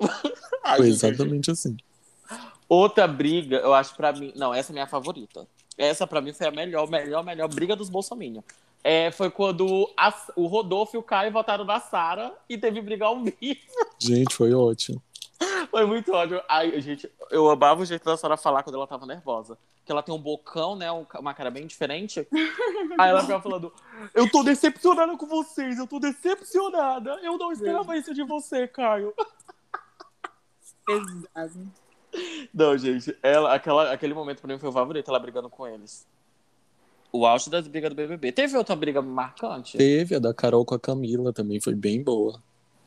Foi exatamente assim. Outra briga, eu acho pra mim. Não, essa é minha favorita. Essa pra mim foi a melhor, melhor, melhor briga dos Bolsonaro. É, foi quando a- o Rodolfo e o Caio votaram na Sara e teve briga ao vivo. Gente, foi ótimo. Foi muito ódio. Ai, gente, eu amava o jeito da Sara falar quando ela tava nervosa. Que ela tem um bocão, né? um- uma cara bem diferente. Aí ela ficava falando: Eu tô decepcionada com vocês, eu tô decepcionada. Eu não esperava isso de você, Caio. Pesado. Não, gente, ela, aquela, aquele momento pra mim foi o favorito, ela brigando com eles. O auge das brigas do BBB. Teve outra briga marcante? Teve a da Carol com a Camila também, foi bem boa.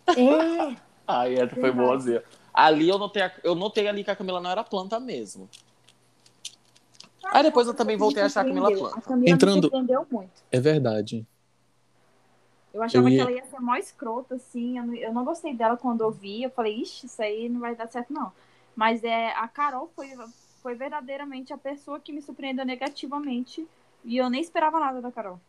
É, Ai, essa foi boazinha. Ali eu notei, a- eu notei ali que a Camila não era planta mesmo. Aí depois eu também voltei a achar a Camila planta. A Camila Entrando- me surpreendeu muito. É verdade. Eu achava Eu ia- que ela ia ser mó escrota, assim. Eu não, eu não gostei dela quando eu vi. Eu falei, ixi, isso aí não vai dar certo, não. Mas é, a Carol foi, foi verdadeiramente a pessoa que me surpreendeu negativamente. E eu nem esperava nada da Carol.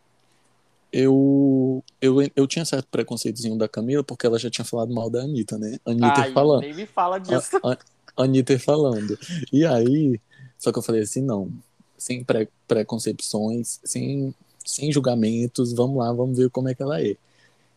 Eu, eu, eu tinha certo preconceitozinho da Camila, porque ela já tinha falado mal da Anitta, né? Anitta Ai, falando. nem me fala disso. A, a, Anitta falando. E aí, só que eu falei assim, não, sem pré, preconcepções, sem, sem julgamentos, vamos lá, vamos ver como é que ela é.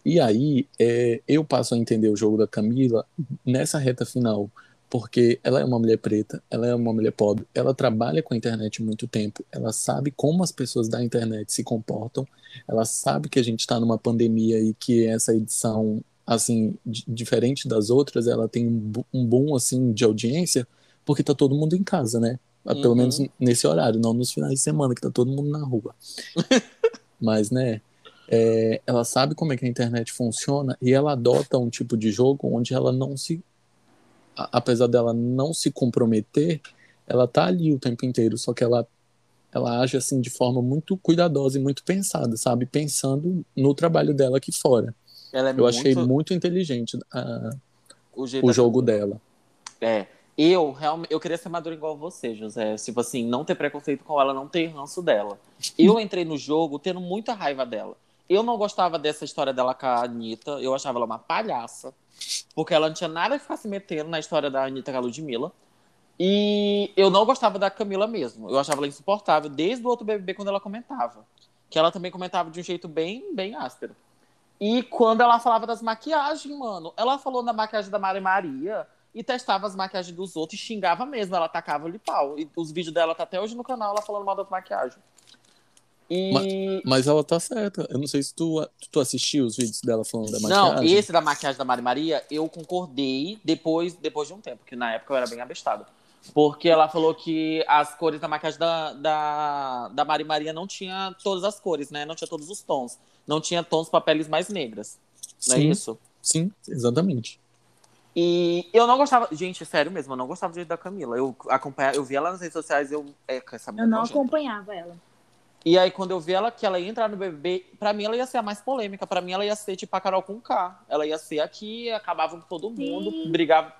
E aí, é, eu passo a entender o jogo da Camila nessa reta final, porque ela é uma mulher preta, ela é uma mulher pobre, ela trabalha com a internet há muito tempo, ela sabe como as pessoas da internet se comportam, ela sabe que a gente está numa pandemia e que essa edição, assim, di- diferente das outras, ela tem um, um boom, assim, de audiência, porque tá todo mundo em casa, né? Pelo Uhum. menos nesse horário, não nos finais de semana, que tá todo mundo na rua. Mas, né, é, ela sabe como é que a internet funciona e ela adota um tipo de jogo onde ela não se. A- Apesar dela não se comprometer, ela tá ali o tempo inteiro, só que ela, ela age assim de forma muito cuidadosa e muito pensada, sabe? Pensando no trabalho dela aqui fora. É Eu muito, achei muito inteligente ah, o, o jogo dela. É. Eu realmente eu queria ser madura igual você, José. Tipo assim, não ter preconceito com ela, não ter ranço dela. Eu entrei no jogo tendo muita raiva dela. Eu não gostava dessa história dela com a Anitta. Eu achava ela uma palhaça. Porque ela não tinha nada que ficar se metendo na história da Anitta com a Ludmilla. E eu não gostava da Camila mesmo. Eu achava ela insuportável desde o outro BBB quando ela comentava. Que ela também comentava de um jeito bem, bem áspero. E quando ela falava das maquiagens, mano, ela falou da maquiagem da Mari Maria e testava as maquiagens dos outros e xingava mesmo, ela tacava-lhe pau. E os vídeos dela tá até hoje no canal, ela falando mal das maquiagens. E. Mas ela tá certa. Eu não sei se tu, tu assistiu os vídeos dela falando da Não, maquiagem. esse da maquiagem da Mari Maria, eu concordei depois, depois de um tempo, que na época eu era bem abestado. Porque ela falou que as cores da maquiagem da, da, da Mari Maria não tinha todas as cores, né? Não tinha todos os tons. Não tinha tons para peles mais negras. Não é Sim. isso? Sim, exatamente. E eu não gostava. Gente, sério mesmo, eu não gostava do jeito da Camila. Eu acompanhava, eu vi ela nas redes sociais, eu. É, Eu não acompanhava ela. E aí, quando eu vi ela que ela ia entrar no BBB, pra mim ela ia ser a mais polêmica. Pra mim ela ia ser tipo a Carol com K. Ela ia ser aqui, acabava com todo mundo, Sim. brigava,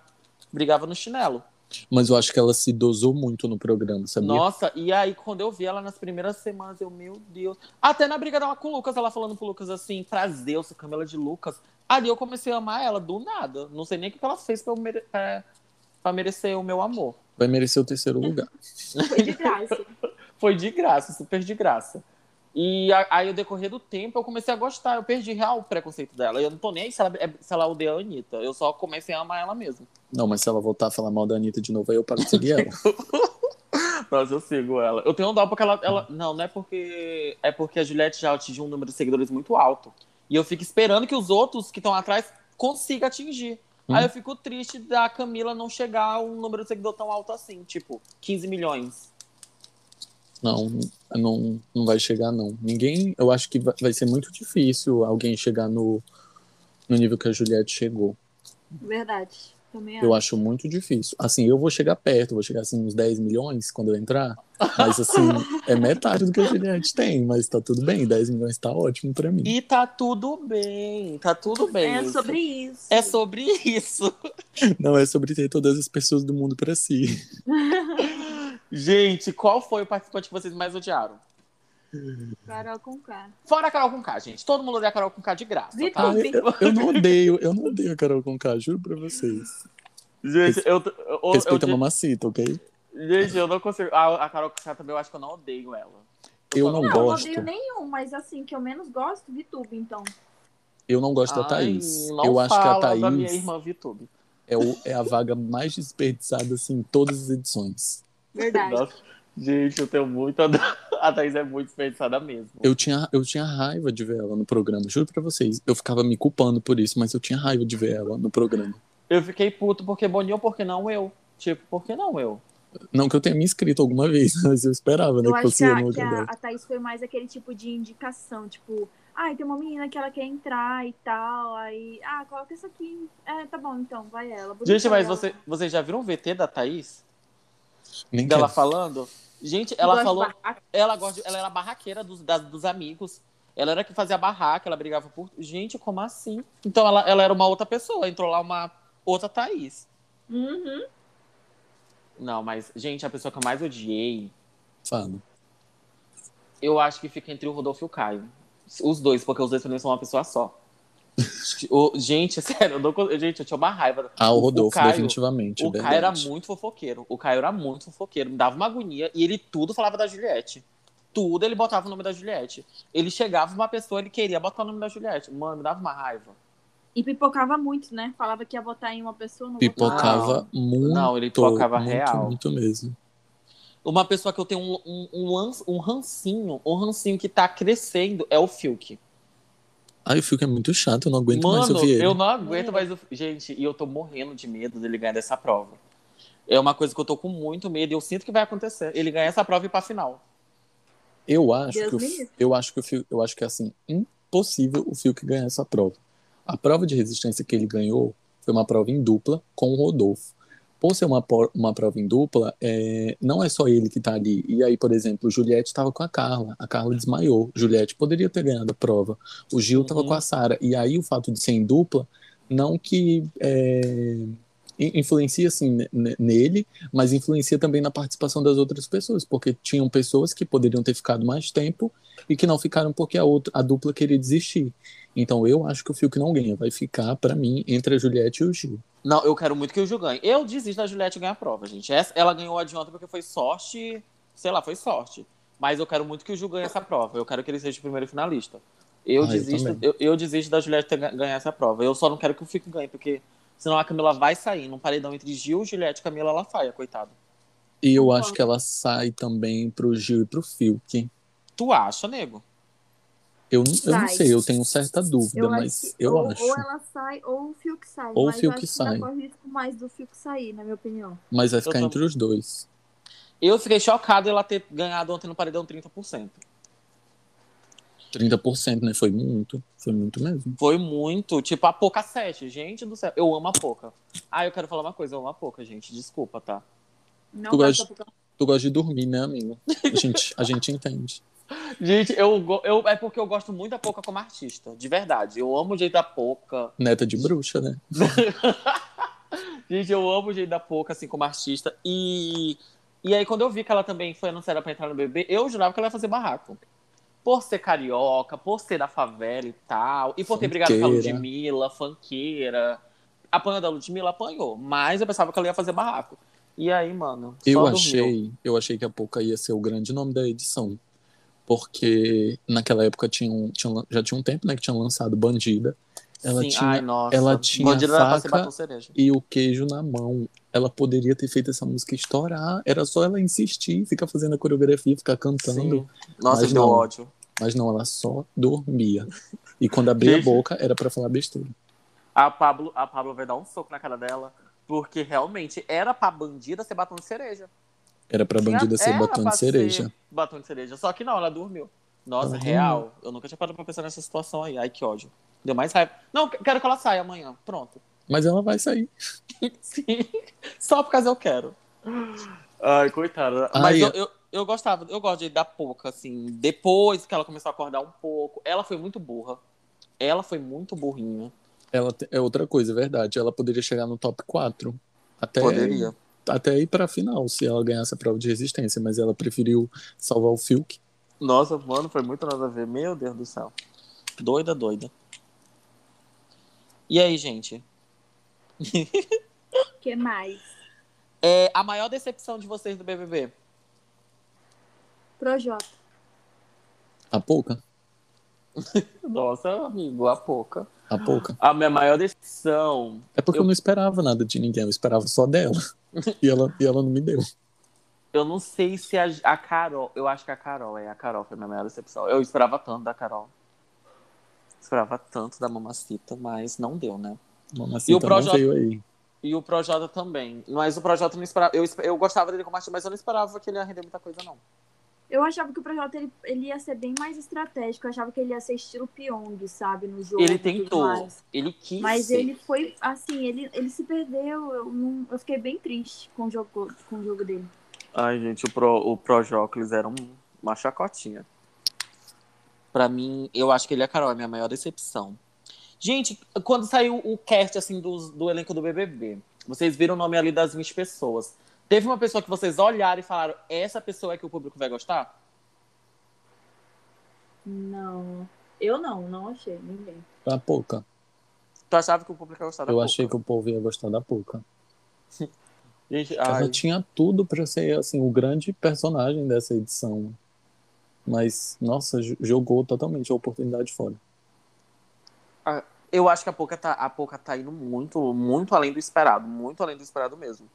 brigava no chinelo. Mas eu acho que ela se dosou muito no programa, sabia? Nossa, e aí quando eu vi ela nas primeiras semanas, eu, meu Deus. Até na briga dela com o Lucas, ela falando pro Lucas assim, prazer, eu sou Camila de Lucas. Ali eu comecei a amar ela do nada. Não sei nem o que ela fez pra, eu mere pra, pra merecer o meu amor. Vai merecer o terceiro lugar. Foi de graça. Foi de graça, super de graça. E aí, ao decorrer do tempo, eu comecei a gostar. Eu perdi real o preconceito dela. Eu não tô nem aí se ela, é- se ela odeia a Anitta. Eu só comecei a amar ela mesmo. Não, mas se ela voltar a falar mal da Anitta de novo, aí eu paro de seguir ela. Mas eu sigo ela. Eu tenho um dó porque ela, ela. Não, não é porque. É porque a Juliette já atingiu um número de seguidores muito alto. E eu fico esperando que os outros que estão atrás consigam atingir. Hum. Aí eu fico triste da Camila não chegar a um número de seguidor tão alto assim. Tipo, 15 milhões. Não, não, não vai chegar, não. Ninguém. Eu acho que vai ser muito difícil alguém chegar no, no nível que a Juliette chegou. Verdade. Também Eu acho. acho muito difícil. Assim, eu vou chegar perto, vou chegar assim uns 10 milhões quando eu entrar. Mas assim, é metade do que a Juliette tem, mas tá tudo bem, 10 milhões tá ótimo pra mim. E tá tudo bem. Tá tudo bem. É isso. sobre isso. É sobre isso. Não é sobre ter todas as pessoas do mundo pra si. Gente, qual foi o participante que vocês mais odiaram? Carol com K. Fora a Carol com K, gente. Todo mundo odeia a Carol com K de graça, Vitor, tá? Ah, eu, eu não odeio, eu não odeio a Carol Conká, juro pra vocês. Gente, eu, eu, eu, Respeita a eu, mamacita, ok? gente, eu não consigo. A, a Carol com K também, eu acho que eu não odeio ela. Eu não Não, eu gosto. não odeio nenhum, mas assim, que eu menos gosto, VTube, então. Eu não gosto da Ai, Thaís. não Eu acho que a fala da minha Thaís irmã é, o- é a vaga mais desperdiçada assim, em todas as edições. Verdade. Nossa, gente, eu tenho muita. dó. A Thaís é muito desperdiçada mesmo. Eu tinha, eu tinha raiva de ver ela no programa, juro pra vocês. Eu ficava me culpando por isso, mas eu tinha raiva de ver ela no programa. Eu fiquei puto porque Boninho, por que não eu? Tipo, por que não eu? Não que eu tenha me inscrito alguma vez, mas eu esperava, né, Eu que acho fosse que eu a, no que a, a Thaís foi mais aquele tipo de indicação, tipo, ai, tem uma menina que ela quer entrar e tal, aí, ah, coloca isso aqui. É, tá bom, então, vai ela. Gente, mas ela. você, vocês já viram o VT da Thaís? Nem Dela quero. falando? Gente, ela Gosto falou. Ela, gosta de- ela era barraqueira dos, das- dos amigos. Ela era que fazia barraca, ela brigava por. Gente, como assim? Então ela, ela era uma outra pessoa, entrou lá uma outra Thaís. Uhum. Não, mas, gente, a pessoa que eu mais odiei, Fala. eu acho que fica entre o Rodolfo e o Caio. Os dois, porque os dois pra mim são uma pessoa só. O- gente, sério, eu não gente, eu tinha uma raiva. Ah, o Rodolfo, Caio- definitivamente. O verdade. Caio era muito fofoqueiro. O Caio era muito fofoqueiro. Me dava uma agonia e ele tudo falava da Juliette. Tudo ele botava o nome da Juliette. Ele chegava uma pessoa, ele queria botar o nome da Juliette. Mano, me dava uma raiva. E pipocava muito, né? Falava que ia votar em uma pessoa, não. Pipocava muito. Não, ele pipocava muito, real. Muito mesmo. Uma pessoa que eu tenho um, um, um, lance- um rancinho, um rancinho que tá crescendo é o Fiuk. Ai, o Fiuk é muito chato, eu não aguento mais Mano, ouvir ele. eu não aguento mais. o- Gente, e eu tô morrendo de medo dele ganhar dessa prova. É uma coisa que eu tô com muito medo e eu sinto que vai acontecer. Ele ganhar essa prova e ir pra final. Eu acho Deus que o, eu acho que o Fiuk, eu acho que é assim, impossível o Fiuk ganhar essa prova. A prova de resistência que ele ganhou foi uma prova em dupla com o Rodolfo. Por ser uma, uma prova em dupla, é, não é só ele que tá ali. E aí, por exemplo, Juliette estava com a Carla. A Carla desmaiou. Juliette poderia ter ganhado a prova. O Gil estava Uhum. com a Sara. E aí, o fato de ser em dupla, não que é, influencia assim ne- ne- nele, mas influencia também na participação das outras pessoas, porque tinham pessoas que poderiam ter ficado mais tempo e que não ficaram porque a outra a dupla queria desistir. Então eu acho que o Fiuk não ganha, vai ficar pra mim entre a Juliette e o Gil. Não, eu quero muito que o Gil ganhe. Eu desisto da Juliette ganhar a prova, gente. Essa, ela ganhou a ontem porque foi sorte. Sei lá, foi sorte. Mas eu quero muito que o Gil ganhe essa prova. Eu quero que ele seja o primeiro finalista. Eu, Ah, eu desisto, também. eu, eu desisto da Juliette ganhar essa prova. Eu só não quero que o Fiuk ganhe, porque senão a Camila vai sair num paredão entre Gil, Juliette e Camila Lafaia, coitado. E eu acho que ela sai também pro Gil e pro Fiuk. Tu acha, nego? Eu, não- eu não sei, eu tenho certa dúvida, Eu mas acho que eu ou, acho. ou ela sai ou o Fiuk sai. Ou o Fiuk sai. risco mais do Fiuk sair, na minha opinião. Mas vai ficar tô- entre os dois. Eu fiquei chocado ela ter ganhado ontem no paredão 30%. 30%, né? Foi muito. Foi muito mesmo. Foi muito, tipo, a Poca 7. Gente do céu, eu amo a Poca. Ah, eu quero falar uma coisa, eu amo a Poca, gente. Desculpa, tá? Não Tu gosta- Tu gosta de dormir, né, amigo? A gente, a gente entende. Gente, eu, eu, é porque eu gosto muito da Poca como artista, de verdade. Eu amo o jeito da Poca. Neta de bruxa, né? Gente, eu amo o jeito da Poca, assim, como artista. E, e aí, quando eu vi que ela também foi anunciada pra entrar no BBB, eu jurava que ela ia fazer barraco. Por ser carioca, por ser da favela e tal. E por ter brigado com a. Ludmilla, fanqueira. Apanhou da Ludmilla, apanhou. Mas eu pensava que ela ia fazer barraco. E aí, mano, Eu dormiu. achei, eu achei que a Poca ia ser o grande nome da edição. Porque naquela época tinha um- tinha já tinha um tempo né, que tinha lançado Bandida. Ela Sim, tinha ai, nossa. ela tinha faca e o queijo na mão. Ela poderia ter feito essa música estourar. Era só ela insistir, ficar fazendo a coreografia, ficar cantando. Sim. Nossa, Mas não. ódio. Mas não, ela só dormia. E quando abria a boca, era pra falar besteira. A Pablo, a Pablo vai dar um soco na cara dela. Porque realmente era pra bandida ser batom de cereja. Era pra bandida ser era batom de cereja. Batom de cereja. Só que não, ela dormiu. Nossa, Ela real. Eu nunca tinha parado pra pensar nessa situação aí. Ai, que ódio. Deu mais raiva. Não, quero que ela saia amanhã. Pronto. Mas ela vai sair. Sim. Só por causa eu quero. Ai, coitada. Ai, Mas eu, eu- eu, eu gostava, eu gosto de dar pouca, assim. Depois que ela começou a acordar um pouco. Ela foi muito burra. Ela foi muito burrinha. Ela é outra coisa, é verdade. Ela poderia chegar no top 4. Até, Poderia. até ir pra final, se ela ganhasse a prova de resistência. Mas ela preferiu salvar o Fiuk. Nossa, mano, foi muito nada a ver. Meu Deus do céu. Doida, doida. E aí, gente? O que mais? É a maior decepção de vocês do BBB? Projota. A pouca. Nossa, amigo, a pouca. A pouca. A minha maior decepção. É porque eu... Eu- não esperava nada de ninguém, eu esperava só dela. e, ela, e ela não me deu. Eu não sei se a, a Carol. Eu acho que a Carol é. A Carol foi a minha maior decepção. Eu esperava tanto da Carol. Esperava tanto da Mamacita, mas não deu, né? Mamacita E o não Projota- veio aí. E o Projota também. Mas o Projota não esperava. Eu, eu gostava dele como artista, mas eu não esperava que ele ia render muita coisa, não. Eu achava que o Projota ele, ele ia ser bem mais estratégico. Eu achava que ele ia ser estilo Pyong, sabe? No jogo. Ele tentou. Ele quis. Mas ser. ele foi, assim, ele, ele se perdeu. Eu, não, eu fiquei bem triste com o jogo, com o jogo dele. Ai, gente, o Pro, o Projóclis era um- uma chacotinha. Pra mim, eu acho que ele é a Carol, é a minha maior decepção. Gente, quando saiu o cast, assim, do, do elenco do BBB, vocês viram o nome ali das 20 pessoas. Teve uma pessoa que vocês olharam e falaram, essa pessoa é que o público vai gostar? Não. Eu não, não achei ninguém. A pouca. Tu achava que o público ia gostar da Eu Pouca? achei que o povo ia gostar da pouca. Gente, Ela ai, tinha tudo pra ser assim o grande personagem dessa edição. Mas, nossa, jogou totalmente a oportunidade fora. eu acho que a Pouca tá, a Pouca tá indo muito, muito além do esperado. Muito além do esperado mesmo.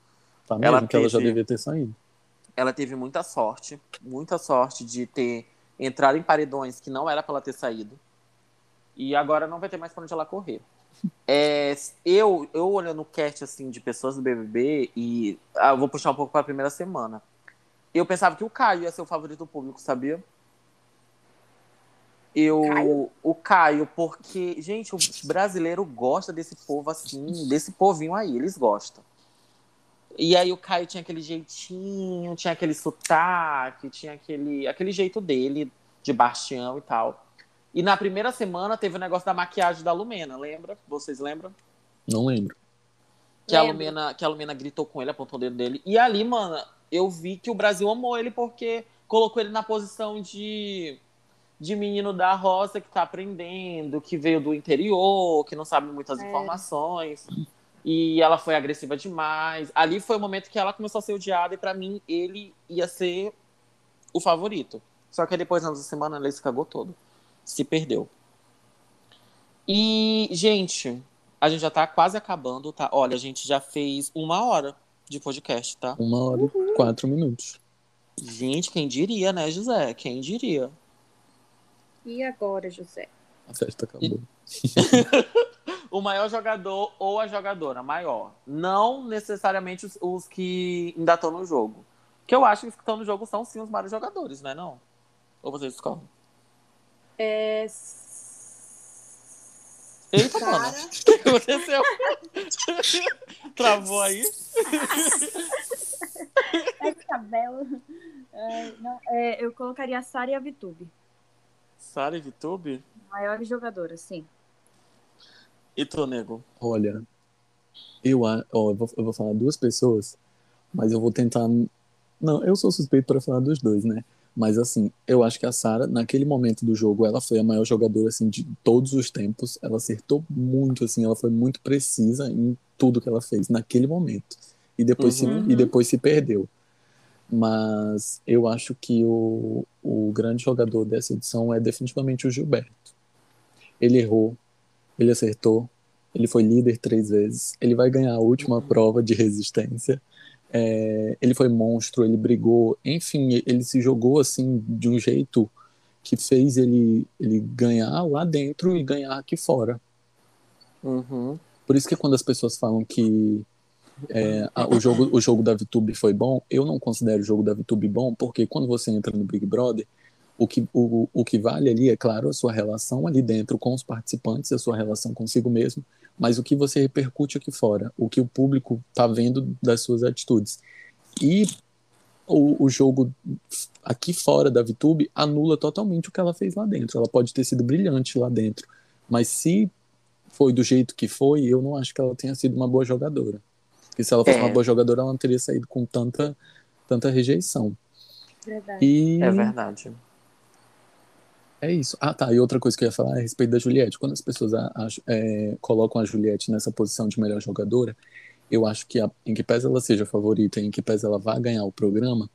Tá mesmo Ela que ela já teve- devia ter saído. ela teve muita sorte, muita sorte de ter entrado em paredões que não era pra ela ter saído. E agora não vai ter mais pra onde ela correr. É, eu, eu olhando o cast assim, de pessoas do BBB, e ah, vou puxar um pouco pra primeira semana. Eu pensava que o Caio ia ser o favorito do público, sabia? Eu, Caio? o Caio, porque, gente, o brasileiro gosta desse povo assim, desse povinho aí, eles gostam. E aí o Caio tinha aquele jeitinho, tinha aquele sotaque, tinha aquele, aquele jeito dele, de bastião e tal. E na primeira semana teve o negócio da maquiagem da Lumena, lembra? Vocês lembram? Não lembro. Que a, Lembro. Lumena, que a Lumena gritou com ele, apontou o dedo dele. E ali, mano, eu vi que o Brasil amou ele porque colocou ele na posição de, de menino da roça que tá aprendendo, que veio do interior, que não sabe muitas É. informações. E ela foi agressiva demais. Ali foi o momento que ela começou a ser odiada e pra mim ele ia ser o favorito. Só que depois, na semana, ele se cagou todo. Se perdeu. E, gente, a gente já tá quase acabando, tá? Olha, a gente já fez uma hora de podcast, tá? Uma hora e quatro minutos. Gente, quem diria, né, José? Quem diria? E agora, José? A festa acabou. O maior jogador ou a jogadora maior. Não necessariamente os, os que ainda estão no jogo. Que eu acho que os que estão no jogo são sim os maiores jogadores, né? Não? Ou vocês discordam? É... Eita, Sara. mano. O que aconteceu? Travou aí? É cabelo. É, não, é, eu colocaria a Sara e a Vitube. Sara e Vitube? Maiores jogadoras, sim. E tu, nego? Olha, eu, ó, eu, vou, eu vou falar duas pessoas, mas eu vou tentar. Não, eu sou suspeito para falar dos dois, né? Mas assim, eu acho que a Sara, naquele momento do jogo, ela foi a maior jogadora assim de todos os tempos. Ela acertou muito, assim, ela foi muito precisa em tudo que ela fez naquele momento. E depois, Uhum. se, e depois se perdeu. Mas eu acho que o, o grande jogador dessa edição é definitivamente o Gilberto. Ele errou, ele acertou, ele foi líder três vezes, ele vai ganhar a última Uhum. prova de resistência. É, ele foi monstro, ele brigou, enfim, ele se jogou assim de um jeito que fez ele, ele ganhar lá dentro e ganhar aqui fora. Uhum. Por isso que quando as pessoas falam que é, a- o, jogo, o jogo da VTube foi bom, eu não considero o jogo da VTube bom, porque quando você entra no Big Brother, o que, o, o que vale ali é, claro, a sua relação ali dentro com os participantes, a sua relação consigo mesmo, mas o que você repercute aqui fora, o que o público está vendo das suas atitudes. E o, o jogo aqui fora da VTube anula totalmente o que ela fez lá dentro. Ela pode ter sido brilhante lá dentro, mas se foi do jeito que foi, eu não acho que ela tenha sido uma boa jogadora. Porque se ela fosse É. uma boa jogadora, ela não teria saído com tanta, tanta rejeição. Verdade. E É verdade. É isso. Ah, tá. E outra coisa que eu ia falar é a respeito da Juliette. Quando as pessoas a- ach- é, colocam a Juliette nessa posição de melhor jogadora, eu acho que a- em que pese ela seja a favorita, em que pese ela vá ganhar o programa,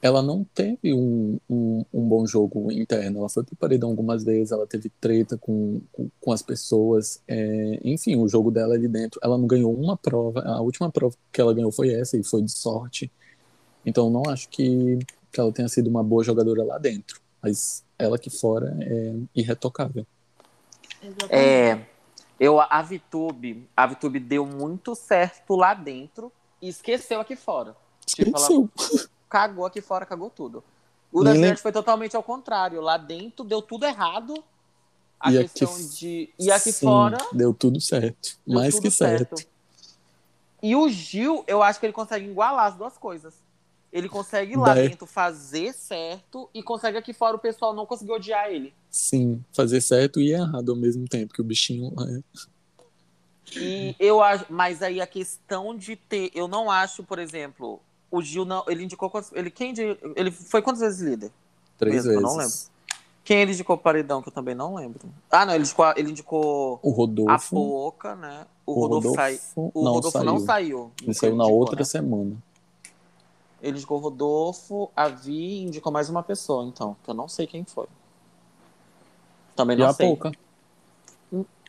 ela não teve um, um, um bom jogo interno. Ela foi pro paredão algumas vezes, ela teve treta com, com, com as pessoas. é, enfim, o jogo dela ali dentro. Ela não ganhou uma prova. A última prova que ela ganhou foi essa, e foi de sorte. Então, não acho que, que ela tenha sido uma boa jogadora lá dentro. Mas ela aqui fora é irretocável. Exatamente. É, eu, a VTube, a VTube deu muito certo lá dentro e esqueceu aqui fora. Tipo, ela Esqueceu. cagou aqui fora, cagou tudo. O da Nem Juliette foi totalmente ao contrário. Lá dentro deu tudo errado. A E aqui questão de. E aqui Sim, fora. Deu tudo certo. deu Mais tudo que certo. E o Gil, eu acho que ele consegue igualar as duas coisas. Ele consegue lá Daí- dentro fazer certo e consegue aqui fora o pessoal não conseguir odiar ele. Sim, fazer certo e errado ao mesmo tempo, que o bichinho. é, E eu acho, mas aí a questão de ter, eu não acho, por exemplo, o Gil não, ele indicou quantos, ele quem ele foi quantas vezes líder? Três Mesmo, eu vezes. não lembro. Quem ele indicou pro paredão que eu também não lembro. Ah, não, ele indicou, a- ele indicou O a Rodolfo. Poca, né? O, Rodolfo, sai, o não, Rodolfo saiu. não saiu. Ele saiu na indicou, outra né? semana. Ele indicou o Rodolfo, a Vi e indicou mais uma pessoa, então, que eu não sei quem foi. Também E não a sei. Pouca.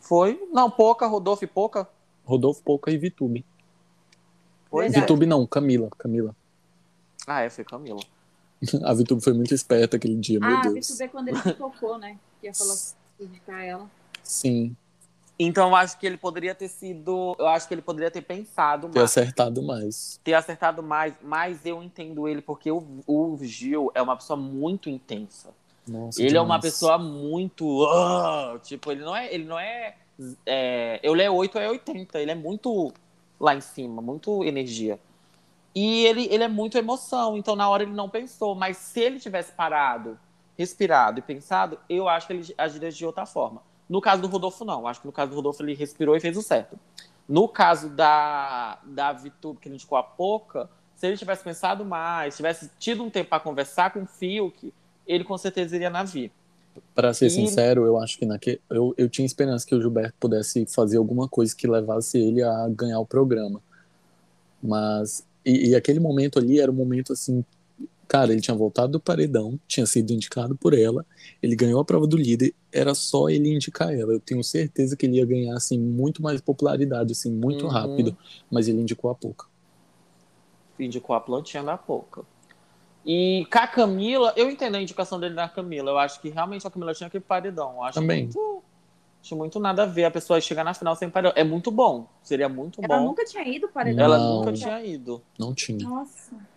Foi? Não, Poca, Rodolfo e Poca. Rodolfo, Pouca e Vitube. Verdade. é. Vitube não, Camila. Camila. Ah, é, foi Camila. A Vitube foi muito esperta aquele dia, meu ah, Deus. vi tu ver quando ele se tocou, né? Que ia falar indicar ela. Sim, Então eu acho que ele poderia ter sido. Eu acho que ele poderia ter pensado ter mais. acertado mais. Ter acertado mais, mas eu entendo ele, porque o, o Gil é uma pessoa muito intensa. Nossa, Ele é uma demais. pessoa muito. ah, tipo, ele não é. Ele não é, é. Eu é 8 é 80. Ele é muito lá em cima, muito energia. E ele, ele é muito emoção, então na hora ele não pensou. Mas se ele tivesse parado, respirado e pensado, eu acho que ele agiria de outra forma. No caso do Rodolfo, não. Acho que no caso do Rodolfo ele respirou e fez o certo. No caso da, da Vitube, que ele indicou a Poca, se ele tivesse pensado mais, tivesse tido um tempo para conversar com o Fiuk, ele com certeza iria na Vi. Pra ser E- sincero, eu acho que naque... eu, eu tinha esperança que o Gilberto pudesse fazer alguma coisa que levasse ele a ganhar o programa. Mas. E, e aquele momento ali era um momento assim. Cara, ele tinha voltado do paredão, tinha sido indicado por ela, ele ganhou a prova do líder, era só ele indicar ela. Eu tenho certeza que ele ia ganhar assim muito mais popularidade, assim, muito Uhum. rápido, mas ele indicou a pouca. Indicou a plantinha da Poca. E com a Camila, eu entendo a indicação dele da Camila. Eu acho que realmente a Camila tinha pro paredão. Eu acho Também. muito. Acho muito nada a ver a pessoa chegar na final sem paredão. É muito bom. Seria muito Ela bom. nunca tinha ido para paredão. Ela Não. nunca tinha ido. Não tinha. Nossa.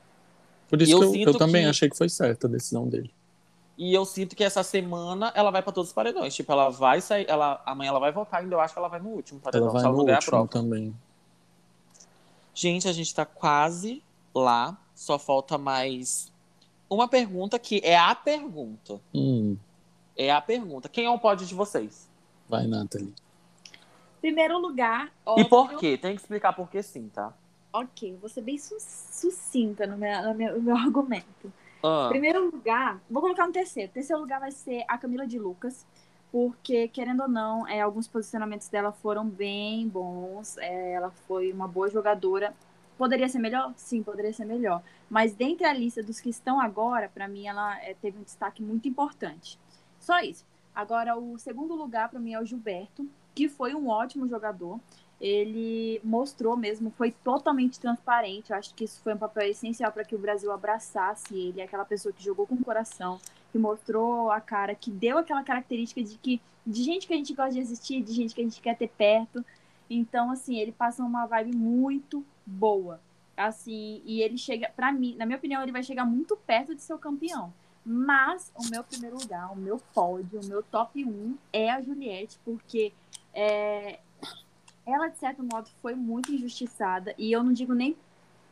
Por isso E eu que eu, eu também que- achei que foi certa a decisão dele. E eu sinto que essa semana ela vai pra todos os paredões. Tipo, ela vai sair. Ela, amanhã ela vai voltar, ainda eu acho que ela vai no último paredão. Ela vai ela no último também. Gente, a gente tá quase lá. Só falta mais uma pergunta que é a pergunta. Hum, É a pergunta. Quem é o pódio de vocês? vai, Nathalie. Primeiro lugar, E óbvio. por quê? Tem que explicar por que sim, tá? Ok, vou ser bem su- sucinta no meu, no meu, no meu argumento. Ah, Primeiro lugar, vou colocar no terceiro. Terceiro lugar vai ser a Camila de Lucas, porque, querendo ou não, é, alguns posicionamentos dela foram bem bons. é, ela foi uma boa jogadora. Poderia ser melhor? Sim, poderia ser melhor. Mas dentre a lista dos que estão agora, para mim, ela é, teve um destaque muito importante. Só isso. Agora, o segundo lugar, para mim, é o Gilberto, que foi um ótimo jogador. Ele mostrou mesmo, foi totalmente transparente. Eu acho que isso foi um papel essencial para que o Brasil abraçasse ele, aquela pessoa que jogou com o coração, que mostrou a cara, que deu aquela característica de que de gente que a gente gosta de existir, de gente que a gente quer ter perto. Então, assim, ele passa uma vibe muito boa. Assim, e ele chega, para mim, na minha opinião, ele vai chegar muito perto de ser o campeão. Mas o meu primeiro lugar, o meu pódio, o meu top 1 é a Juliette, porque é, ela, de certo modo, foi muito injustiçada. E eu não digo nem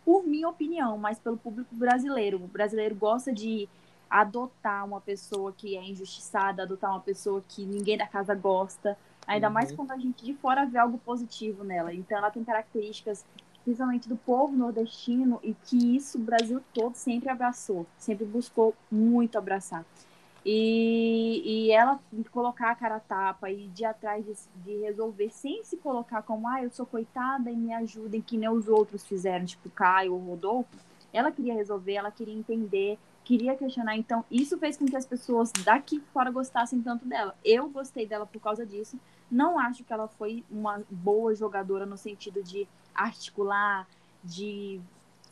por minha opinião, mas pelo público brasileiro. O brasileiro gosta de adotar uma pessoa que é injustiçada, adotar uma pessoa que ninguém da casa gosta. Ainda mais Uhum. quando a gente de fora vê algo positivo nela. Então ela tem características, principalmente do povo nordestino, e que isso o Brasil todo sempre abraçou, sempre buscou muito abraçar. E, e ela colocar a cara tapa e de atrás de, de resolver sem se colocar como, ah, eu sou coitada e me ajudem, que nem os outros fizeram, tipo Caio ou Rodolfo. Ela queria resolver, ela queria entender, queria questionar. Então, isso fez com que as pessoas daqui fora gostassem tanto dela. Eu gostei dela por causa disso. Não acho que ela foi uma boa jogadora no sentido de articular, de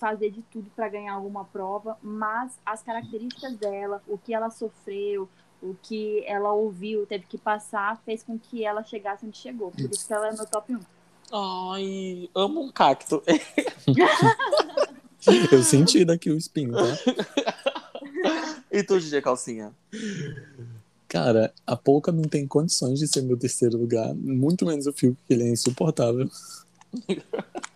fazer de tudo para ganhar alguma prova, mas as características dela, o que ela sofreu, o que ela ouviu, teve que passar, fez com que ela chegasse onde chegou. Por isso que ela é meu top 1. Ai, amo um cacto. Eu senti daqui o espinho, tá? e tu, DJ Calcinha? Cara, a Pouca não tem condições de ser meu terceiro lugar, muito menos o Fiuk, que ele é insuportável.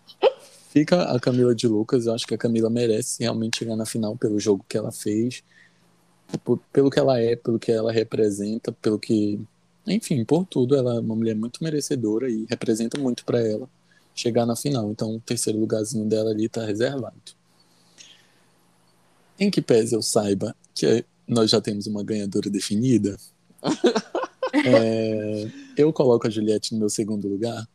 Fica a Camila de Lucas. Eu acho que a Camila merece realmente chegar na final pelo jogo que ela fez, por, pelo que ela é, pelo que ela representa, pelo que. Enfim, por tudo, ela é uma mulher muito merecedora e representa muito para ela chegar na final. Então, o terceiro lugarzinho dela ali tá reservado. Em que pese eu saiba que nós já temos uma ganhadora definida, é, eu coloco a Juliette no meu segundo lugar,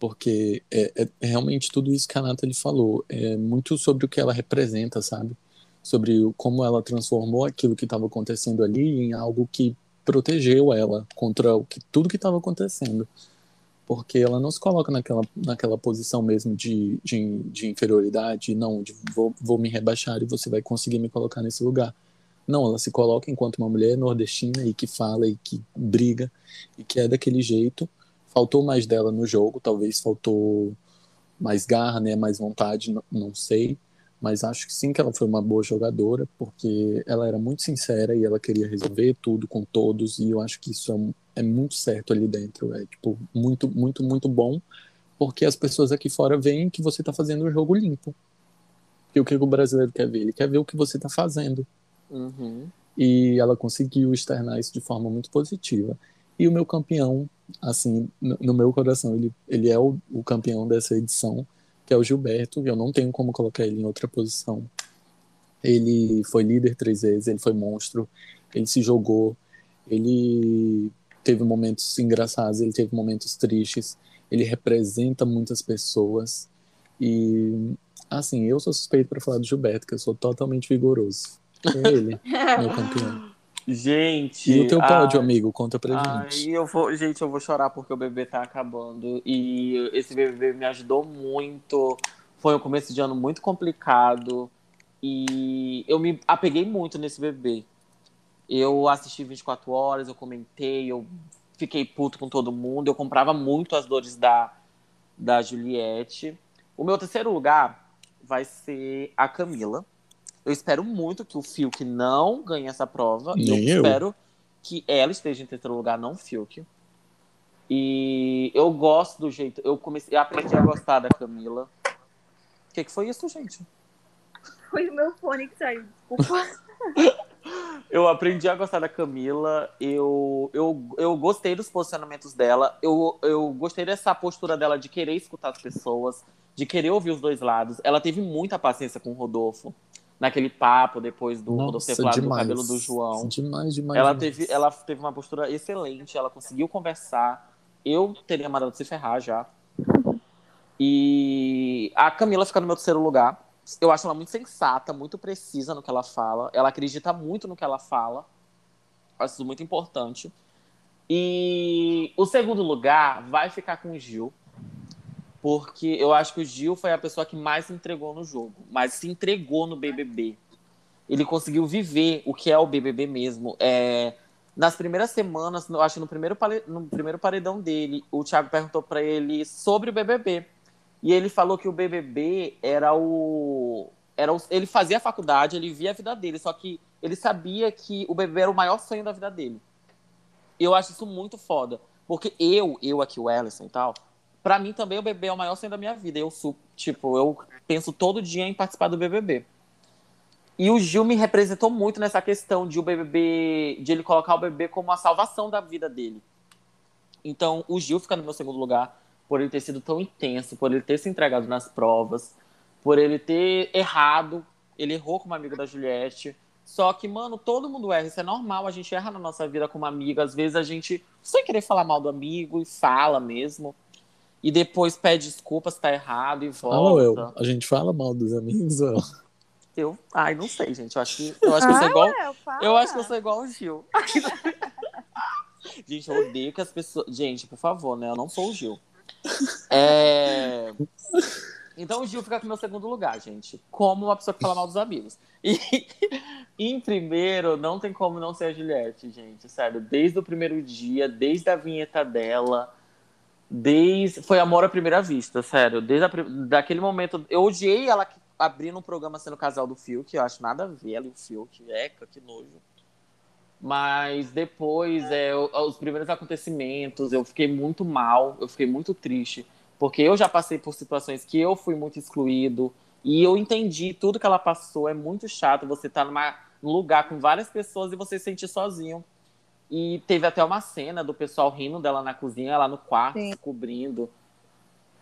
porque é, é, realmente tudo isso que a Nathalie falou. É muito sobre o que ela representa, sabe? Sobre como ela transformou aquilo que estava acontecendo ali em algo que protegeu ela contra o que, tudo que estava acontecendo. Porque ela não se coloca naquela, naquela posição mesmo de, de, de inferioridade, não, de vou, vou me rebaixar e você vai conseguir me colocar nesse lugar. Não, ela se coloca enquanto uma mulher nordestina e que fala e que briga e que é daquele jeito faltou mais dela no jogo, talvez faltou mais garra, né, mais vontade, não, não sei, mas acho que sim que ela foi uma boa jogadora, porque ela era muito sincera e ela queria resolver tudo com todos, e eu acho que isso é, é muito certo ali dentro, é tipo muito, muito, muito bom, porque as pessoas aqui fora veem que você está fazendo um jogo limpo. E o que o brasileiro quer ver? Ele quer ver o que você está fazendo. Uhum. E ela conseguiu externar isso de forma muito positiva. E o meu campeão assim, no, meu coração, ele, ele é o, o, campeão dessa edição, que é o Gilberto, eu não tenho como colocar ele em outra posição. Ele foi líder três vezes, ele foi monstro, ele se jogou, ele teve momentos engraçados, ele teve momentos tristes, ele representa muitas pessoas e assim, eu sou suspeito para falar do Gilberto, que eu sou totalmente vigoroso. É ele, meu campeão. Gente. E o teu pódio, ai, amigo? Conta pra gente. eu vou, gente, eu vou chorar porque o bebê tá acabando. E esse bebê me ajudou muito. Foi um começo de ano muito complicado. E eu me apeguei muito nesse bebê. Eu assisti 24 horas, eu comentei, eu fiquei puto com todo mundo. Eu comprava muito as dores da, da Juliette. O meu terceiro lugar vai ser a Camila. Eu espero muito que o Fiuk não ganhe essa prova. Nem eu, eu espero que ela esteja em terceiro lugar, não o Fiuk. E eu gosto do jeito. Eu comecei, eu aprendi a gostar da Camila. O que, que foi isso, gente? Foi o meu fone que saiu, desculpa. eu aprendi a gostar da Camila. Eu, eu, eu gostei dos posicionamentos dela. Eu, eu gostei dessa postura dela de querer escutar as pessoas, de querer ouvir os dois lados. Ela teve muita paciência com o Rodolfo naquele papo depois do falado do cabelo do João. Demais, demais. Ela demais. teve, ela teve uma postura excelente, ela conseguiu conversar. Eu teria mandado se ferrar já. E a Camila fica no meu terceiro lugar. Eu acho ela muito sensata, muito precisa no que ela fala. Ela acredita muito no que ela fala. Acho isso muito importante. E o segundo lugar vai ficar com o Gil porque eu acho que o Gil foi a pessoa que mais se entregou no jogo, mais se entregou no BBB. Ele conseguiu viver o que é o BBB mesmo. É, nas primeiras semanas, eu acho que no primeiro, no primeiro paredão dele, o Thiago perguntou para ele sobre o BBB. E ele falou que o BBB era o, era o. Ele fazia a faculdade, ele via a vida dele, só que ele sabia que o BBB era o maior sonho da vida dele. Eu acho isso muito foda. Porque eu, eu aqui, o Ellison e tal, para mim também o bebê é o maior sonho da minha vida. Eu sou, tipo, eu penso todo dia em participar do BBB. E o Gil me representou muito nessa questão de o BBB, de ele colocar o bebê como a salvação da vida dele. Então, o Gil fica no meu segundo lugar por ele ter sido tão intenso, por ele ter se entregado nas provas, por ele ter errado. Ele errou como amigo da Juliette. Só que, mano, todo mundo erra. Isso é normal. A gente erra na nossa vida como amigo. Às vezes a gente, sem querer falar mal do amigo, e fala mesmo e depois pede desculpas, tá errado e volta. eu. A gente fala mal dos amigos, ou? Eu, ai, não sei, gente. Eu acho que eu acho que eu sou igual. Eu acho que eu sou igual o Gil. gente, eu odeio que as pessoas. Gente, por favor, né? Eu não sou o Gil. É... Então o Gil fica com o meu segundo lugar, gente. Como uma pessoa que fala mal dos amigos. E em primeiro, não tem como não ser a Juliette, gente. Sério, desde o primeiro dia, desde a vinheta dela Desde. Foi amor à primeira vista, sério. Desde a, daquele momento. Eu odiei ela abrindo um programa sendo casal do Fiuk. Eu acho nada a ver ela e o Fiuk. Eca, que nojo. Mas depois, é, os primeiros acontecimentos, eu fiquei muito mal, eu fiquei muito triste. Porque eu já passei por situações que eu fui muito excluído e eu entendi tudo que ela passou. É muito chato você estar numa, num lugar com várias pessoas e você se sentir sozinho. E teve até uma cena do pessoal rindo dela na cozinha, lá no quarto, Sim. se cobrindo.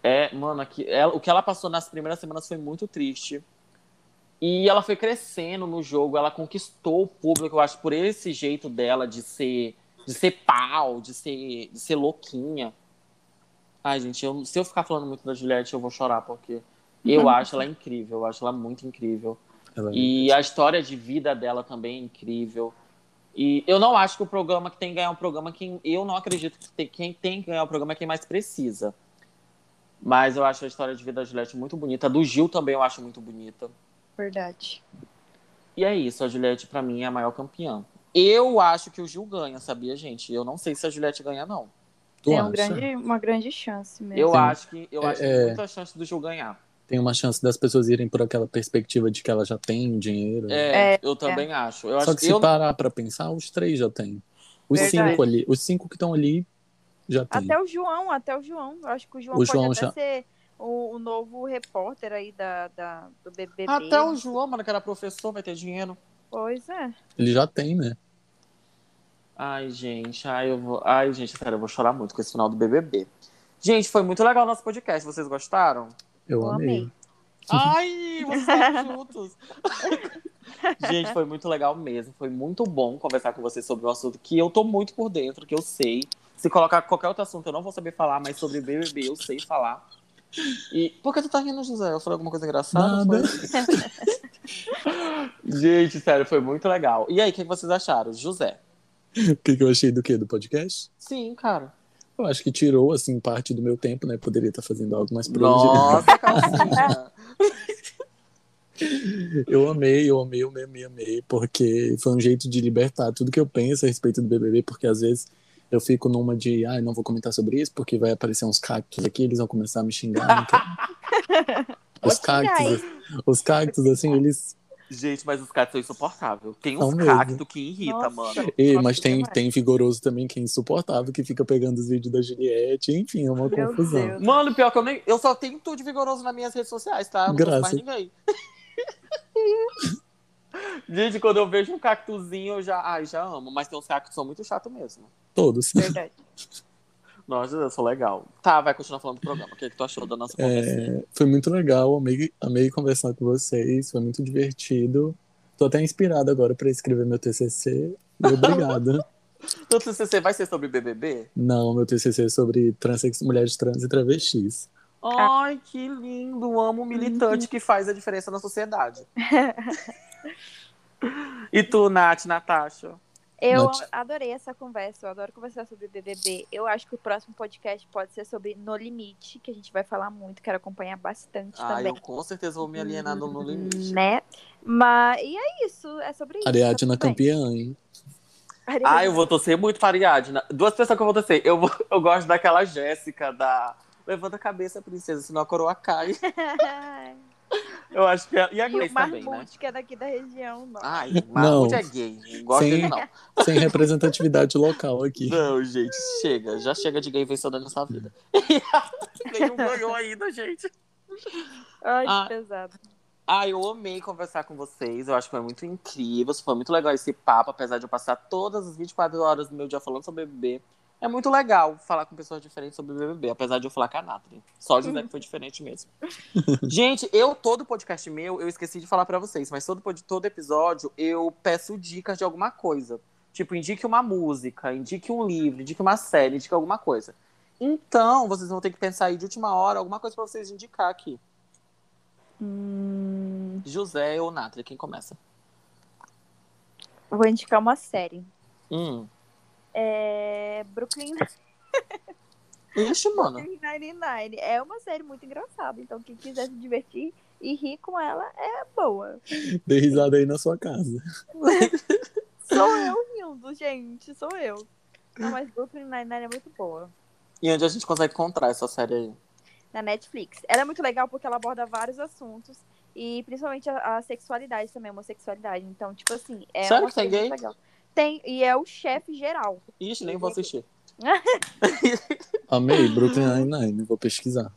É, mano, aqui, ela- o que ela passou nas primeiras semanas foi muito triste. E ela foi crescendo no jogo, ela conquistou o público, eu acho, por esse jeito dela de ser, de ser pau, de ser, de ser louquinha. Ai, gente, eu- se eu ficar falando muito da Juliette, eu vou chorar, porque eu acho ela incrível, eu acho ela muito incrível. Ela- E a história de vida dela também é incrível. E eu não acho que o programa que tem que ganhar um programa, quem, eu não acredito que tem- quem tem que ganhar o programa é quem mais precisa. Mas eu acho a história de vida da Juliette muito bonita. A do Gil também eu acho muito bonita. Verdade. E é isso, a Juliette pra mim é a maior campeã. Eu acho que o Gil ganha, sabia, gente? Eu não sei se a Juliette ganha, não. Tu Tem um grande, uma grande chance mesmo. Eu Sim. acho que eu É, acho que tem é. muita chance do Gil ganhar. Tem uma chance das pessoas irem por aquela perspectiva de que ela já tem dinheiro. É, É, eu também acho. Eu Só acho que se eu, parar pra pensar, os três já têm. Os Verdade. cinco ali, os cinco que estão ali já tem. Até o João, até o João. Eu acho que o João O pode João até já- ser o, o novo repórter aí da, da, do BBB. Até o João, mano, que era professor, vai ter dinheiro. Pois é. Ele já tem, né? Ai, gente, ai, eu vou. Ai, gente, sério, eu vou chorar muito com esse final do BBB. Gente, foi muito legal o nosso podcast. Vocês gostaram? Eu, Eu amei. amei. Ai, vocês estão juntos. Gente, foi muito legal mesmo. Foi muito bom conversar com vocês sobre um assunto que eu tô muito por dentro, que eu sei. Se colocar qualquer outro assunto, eu não vou saber falar, mas sobre BBB eu sei falar. E por que tu tá rindo, José? Eu falei alguma coisa engraçada? Nada. Gente, sério, foi muito legal. E aí, o que vocês acharam? José? O que, que eu achei do quê? Do podcast? Sim, cara. Eu acho que tirou, assim, parte do meu tempo, né? Poderia estar fazendo algo mais produtivo. Nossa, calcinha. Eu amei, eu amei, eu amei, amei, amei, porque foi um jeito de libertar tudo que eu penso a respeito do BBB, porque às vezes eu fico numa de, ai, não vou comentar sobre isso, porque vai aparecer uns cactos aqui, eles vão começar a me xingar. quero. Os cactos, os cactos, assim, eles. Gente, mas os cactos são insuportáveis. Tem uns mesmo. cactos que irrita, Nossa. mano. E, Nossa, mas tem, demais. tem vigoroso também que é insuportável, que fica pegando os vídeos da Juliette, enfim, é uma Meu confusão. Deus. Mano, pior que eu nem. Eu só tenho tudo de vigoroso nas minhas redes sociais, tá? Eu não Graças. mais ninguém. Gente, quando eu vejo um cactuzinho, eu já. Ai, já amo. Mas tem uns cactos que são muito chatos mesmo. Todos. Verdade. Nossa, eu sou legal. Tá, vai continuar falando do programa. O que, que tu achou da nossa conversa? É, foi muito legal, amei, amei conversar com vocês, foi muito divertido. Tô até inspirado agora para escrever meu TCC. Obrigado. Então, TCC vai ser sobre BBB? Não, meu TCC é sobre transex, mulheres trans e travestis. Ai, que lindo. Amo o militante que faz a diferença na sociedade. e tu, Nath, Natasha? Eu Nath. adorei essa conversa, eu adoro conversar sobre BBB. Eu acho que o próximo podcast pode ser sobre No Limite, que a gente vai falar muito, quero acompanhar bastante Ah, também. eu com certeza vou me alienar no no limite. Né? Mas, e é isso, é sobre isso. Ariadna tá campeã, hein? Ah, eu vou torcer muito para a Ariadna. Duas pessoas que eu vou torcer. Eu, vou- eu gosto daquela Jéssica, da Levanta a cabeça, princesa, senão a coroa cai. Eu acho que é... E a e o Grace também, né? Que é daqui da região. Não. Ai, Marmute Não. é gay. Não gosto dele, não. Sem representatividade local aqui. Não, gente, chega. Já chega de gay vencedor nessa vida. Nenhum ganhou ainda, gente. Ai, que Ah. pesado. Ah, eu amei conversar com vocês. Eu acho que foi muito incrível. Foi muito legal esse papo, apesar de eu passar todas as 24 horas do meu dia falando sobre BBB. É muito legal falar com pessoas diferentes sobre BBB, apesar de eu falar com a Nathalie. Só o José que foi diferente mesmo. Gente, eu, todo podcast meu, eu esqueci de falar pra vocês, mas todo, todo episódio eu peço dicas de alguma coisa. Tipo, indique uma música, indique um livro, indique uma série, indique alguma coisa. Então, vocês vão ter que pensar aí de última hora alguma coisa pra vocês indicar aqui. Hum, José ou Nathalie, quem começa? vou indicar uma série. Hum. É Brooklyn Ixi, mano. Nine-Nine. É uma série muito engraçada, então quem quiser se divertir e rir com ela é boa. Dei risada aí na sua casa. Sou eu rindo, gente, sou eu. Não, mas Brooklyn Nine-Nine é muito boa. E onde a gente consegue encontrar essa série aí? Na Netflix. Ela é muito legal porque ela aborda vários assuntos. E principalmente a, a sexualidade também, a homossexualidade. Então, tipo assim, é Sério uma que tem gay? muito legal. Tem, e é o chefe geral. Ixi, nem vou assistir. Amei, Brooklyn Nine-Nine, vou pesquisar.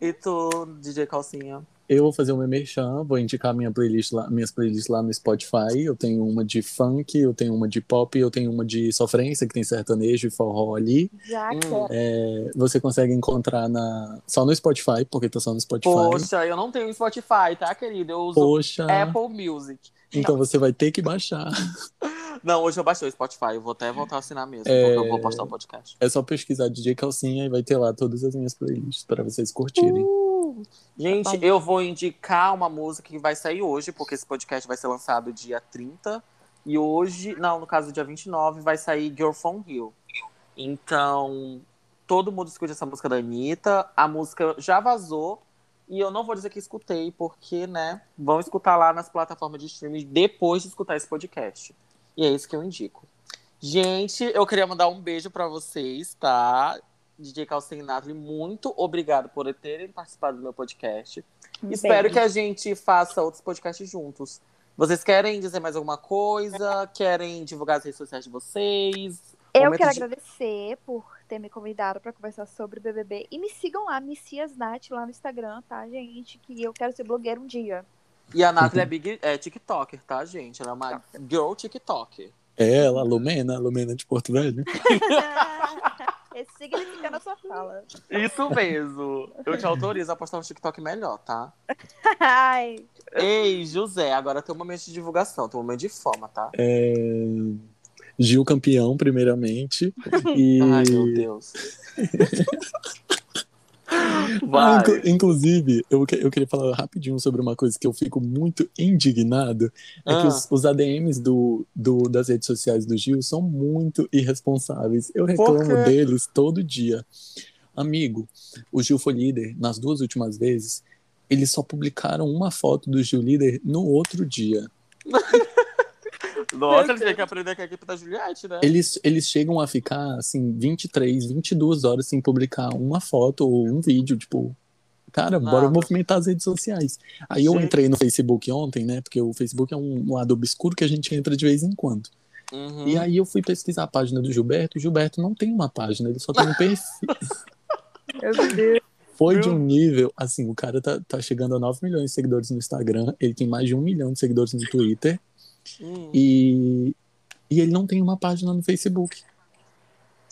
E tu, DJ Calcinha? Eu vou fazer uma merchan, vou indicar minha playlist lá, minhas playlists lá no Spotify. Eu tenho uma de funk, eu tenho uma de pop, eu tenho uma de sofrência, que tem sertanejo e forró ali. Já Hum. É, você consegue encontrar na, só no Spotify, porque tá só no Spotify. Poxa, eu não tenho Spotify, tá, querido? Eu uso Poxa, Apple Music. então você vai ter que baixar. Não, hoje eu baixei o Spotify, eu vou até voltar a assinar mesmo, É. porque eu vou postar o podcast. É só pesquisar DJ Calcinha e vai ter lá todas as minhas playlists para vocês curtirem. Uh, gente, Tá eu vou indicar uma música que vai sair hoje, porque esse podcast vai ser lançado dia 30. E hoje, não, no caso, dia 29, vai sair Girl From Hill. Então, todo mundo escuta essa música da Anitta. A música já vazou. E eu não vou dizer que escutei, porque, né, vão escutar lá nas plataformas de streaming depois de escutar esse podcast. E é isso que eu indico. Gente, eu queria mandar um beijo pra vocês, tá? DJ Calcinha e Nathalie, muito obrigado por terem participado do meu podcast. Um Espero que a gente faça outros podcasts juntos. Vocês querem dizer mais alguma coisa? Querem divulgar as redes sociais de vocês? Eu Momento quero de- agradecer por ter me convidado para conversar sobre o BBB. E me sigam lá, Messias Nath, lá no Instagram, tá, gente? Que eu quero ser blogueira um dia. E a Nathalie é, big, é TikToker, tá, gente? Ela é uma girl TikToker. É ela, Lumena, Lumena de Porto Velho. Esse significando a sua fala. Isso mesmo. Eu te autorizo a postar um TikTok melhor, tá? Ai, Ei, José, agora tem um momento de divulgação, tem um momento de fama, tá? É, Gil campeão, primeiramente. E... Ai, meu Deus. Vai. inclu- inclusive, eu, que- eu queria falar rapidinho sobre uma coisa que eu fico muito indignado. É que Ah. os, os ADMs do, do- das redes sociais do Gil são muito irresponsáveis. Eu reclamo deles todo dia. Amigo, o Gil foi líder nas duas últimas vezes. Eles só publicaram uma foto do Gil líder no outro dia. Nossa, ele tem que aprender com a equipe da Juliette, né? Eles, eles chegam a ficar, assim, 23, 22 horas sem publicar uma foto ou um vídeo, tipo... Cara, bora movimentar as redes sociais. Aí eu Gente. entrei no Facebook ontem, né? Porque o Facebook é um lado obscuro que a gente entra de vez em quando. Uhum. E aí eu fui pesquisar a página do Gilberto. O Gilberto não tem uma página, ele só tem um perfil. meu Deus. Foi Meu. de um nível, assim, o cara tá, tá chegando a 9 milhões de seguidores no Instagram, ele tem mais de um milhão de seguidores no Twitter, Hum. e, e ele não tem uma página no Facebook.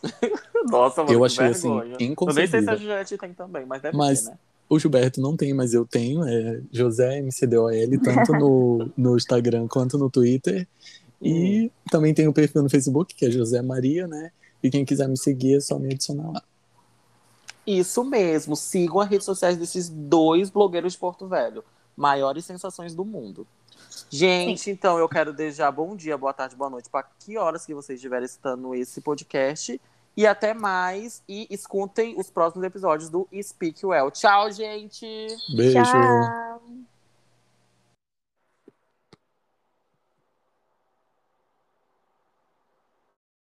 Nossa, mano, eu achei, assim, vergonha. Eu nem sei se a inconcebível. Juliette tem também, mas deve Mas- ter, né? O Gilberto não tem, mas eu tenho, é José MCDOL, tanto no, no Instagram quanto no Twitter. E também tem o perfil no Facebook, que é José Maria, né? E quem quiser me seguir é só me adicionar lá. Isso mesmo. Sigam as redes sociais desses dois blogueiros de Porto Velho. Maiores sensações do mundo. Gente, então eu quero desejar bom dia, boa tarde, boa noite. Para que horas que vocês estiverem escutando esse podcast. E até mais. E escutem os próximos episódios do Speak Well. Tchau, gente! Beijo! Tchau.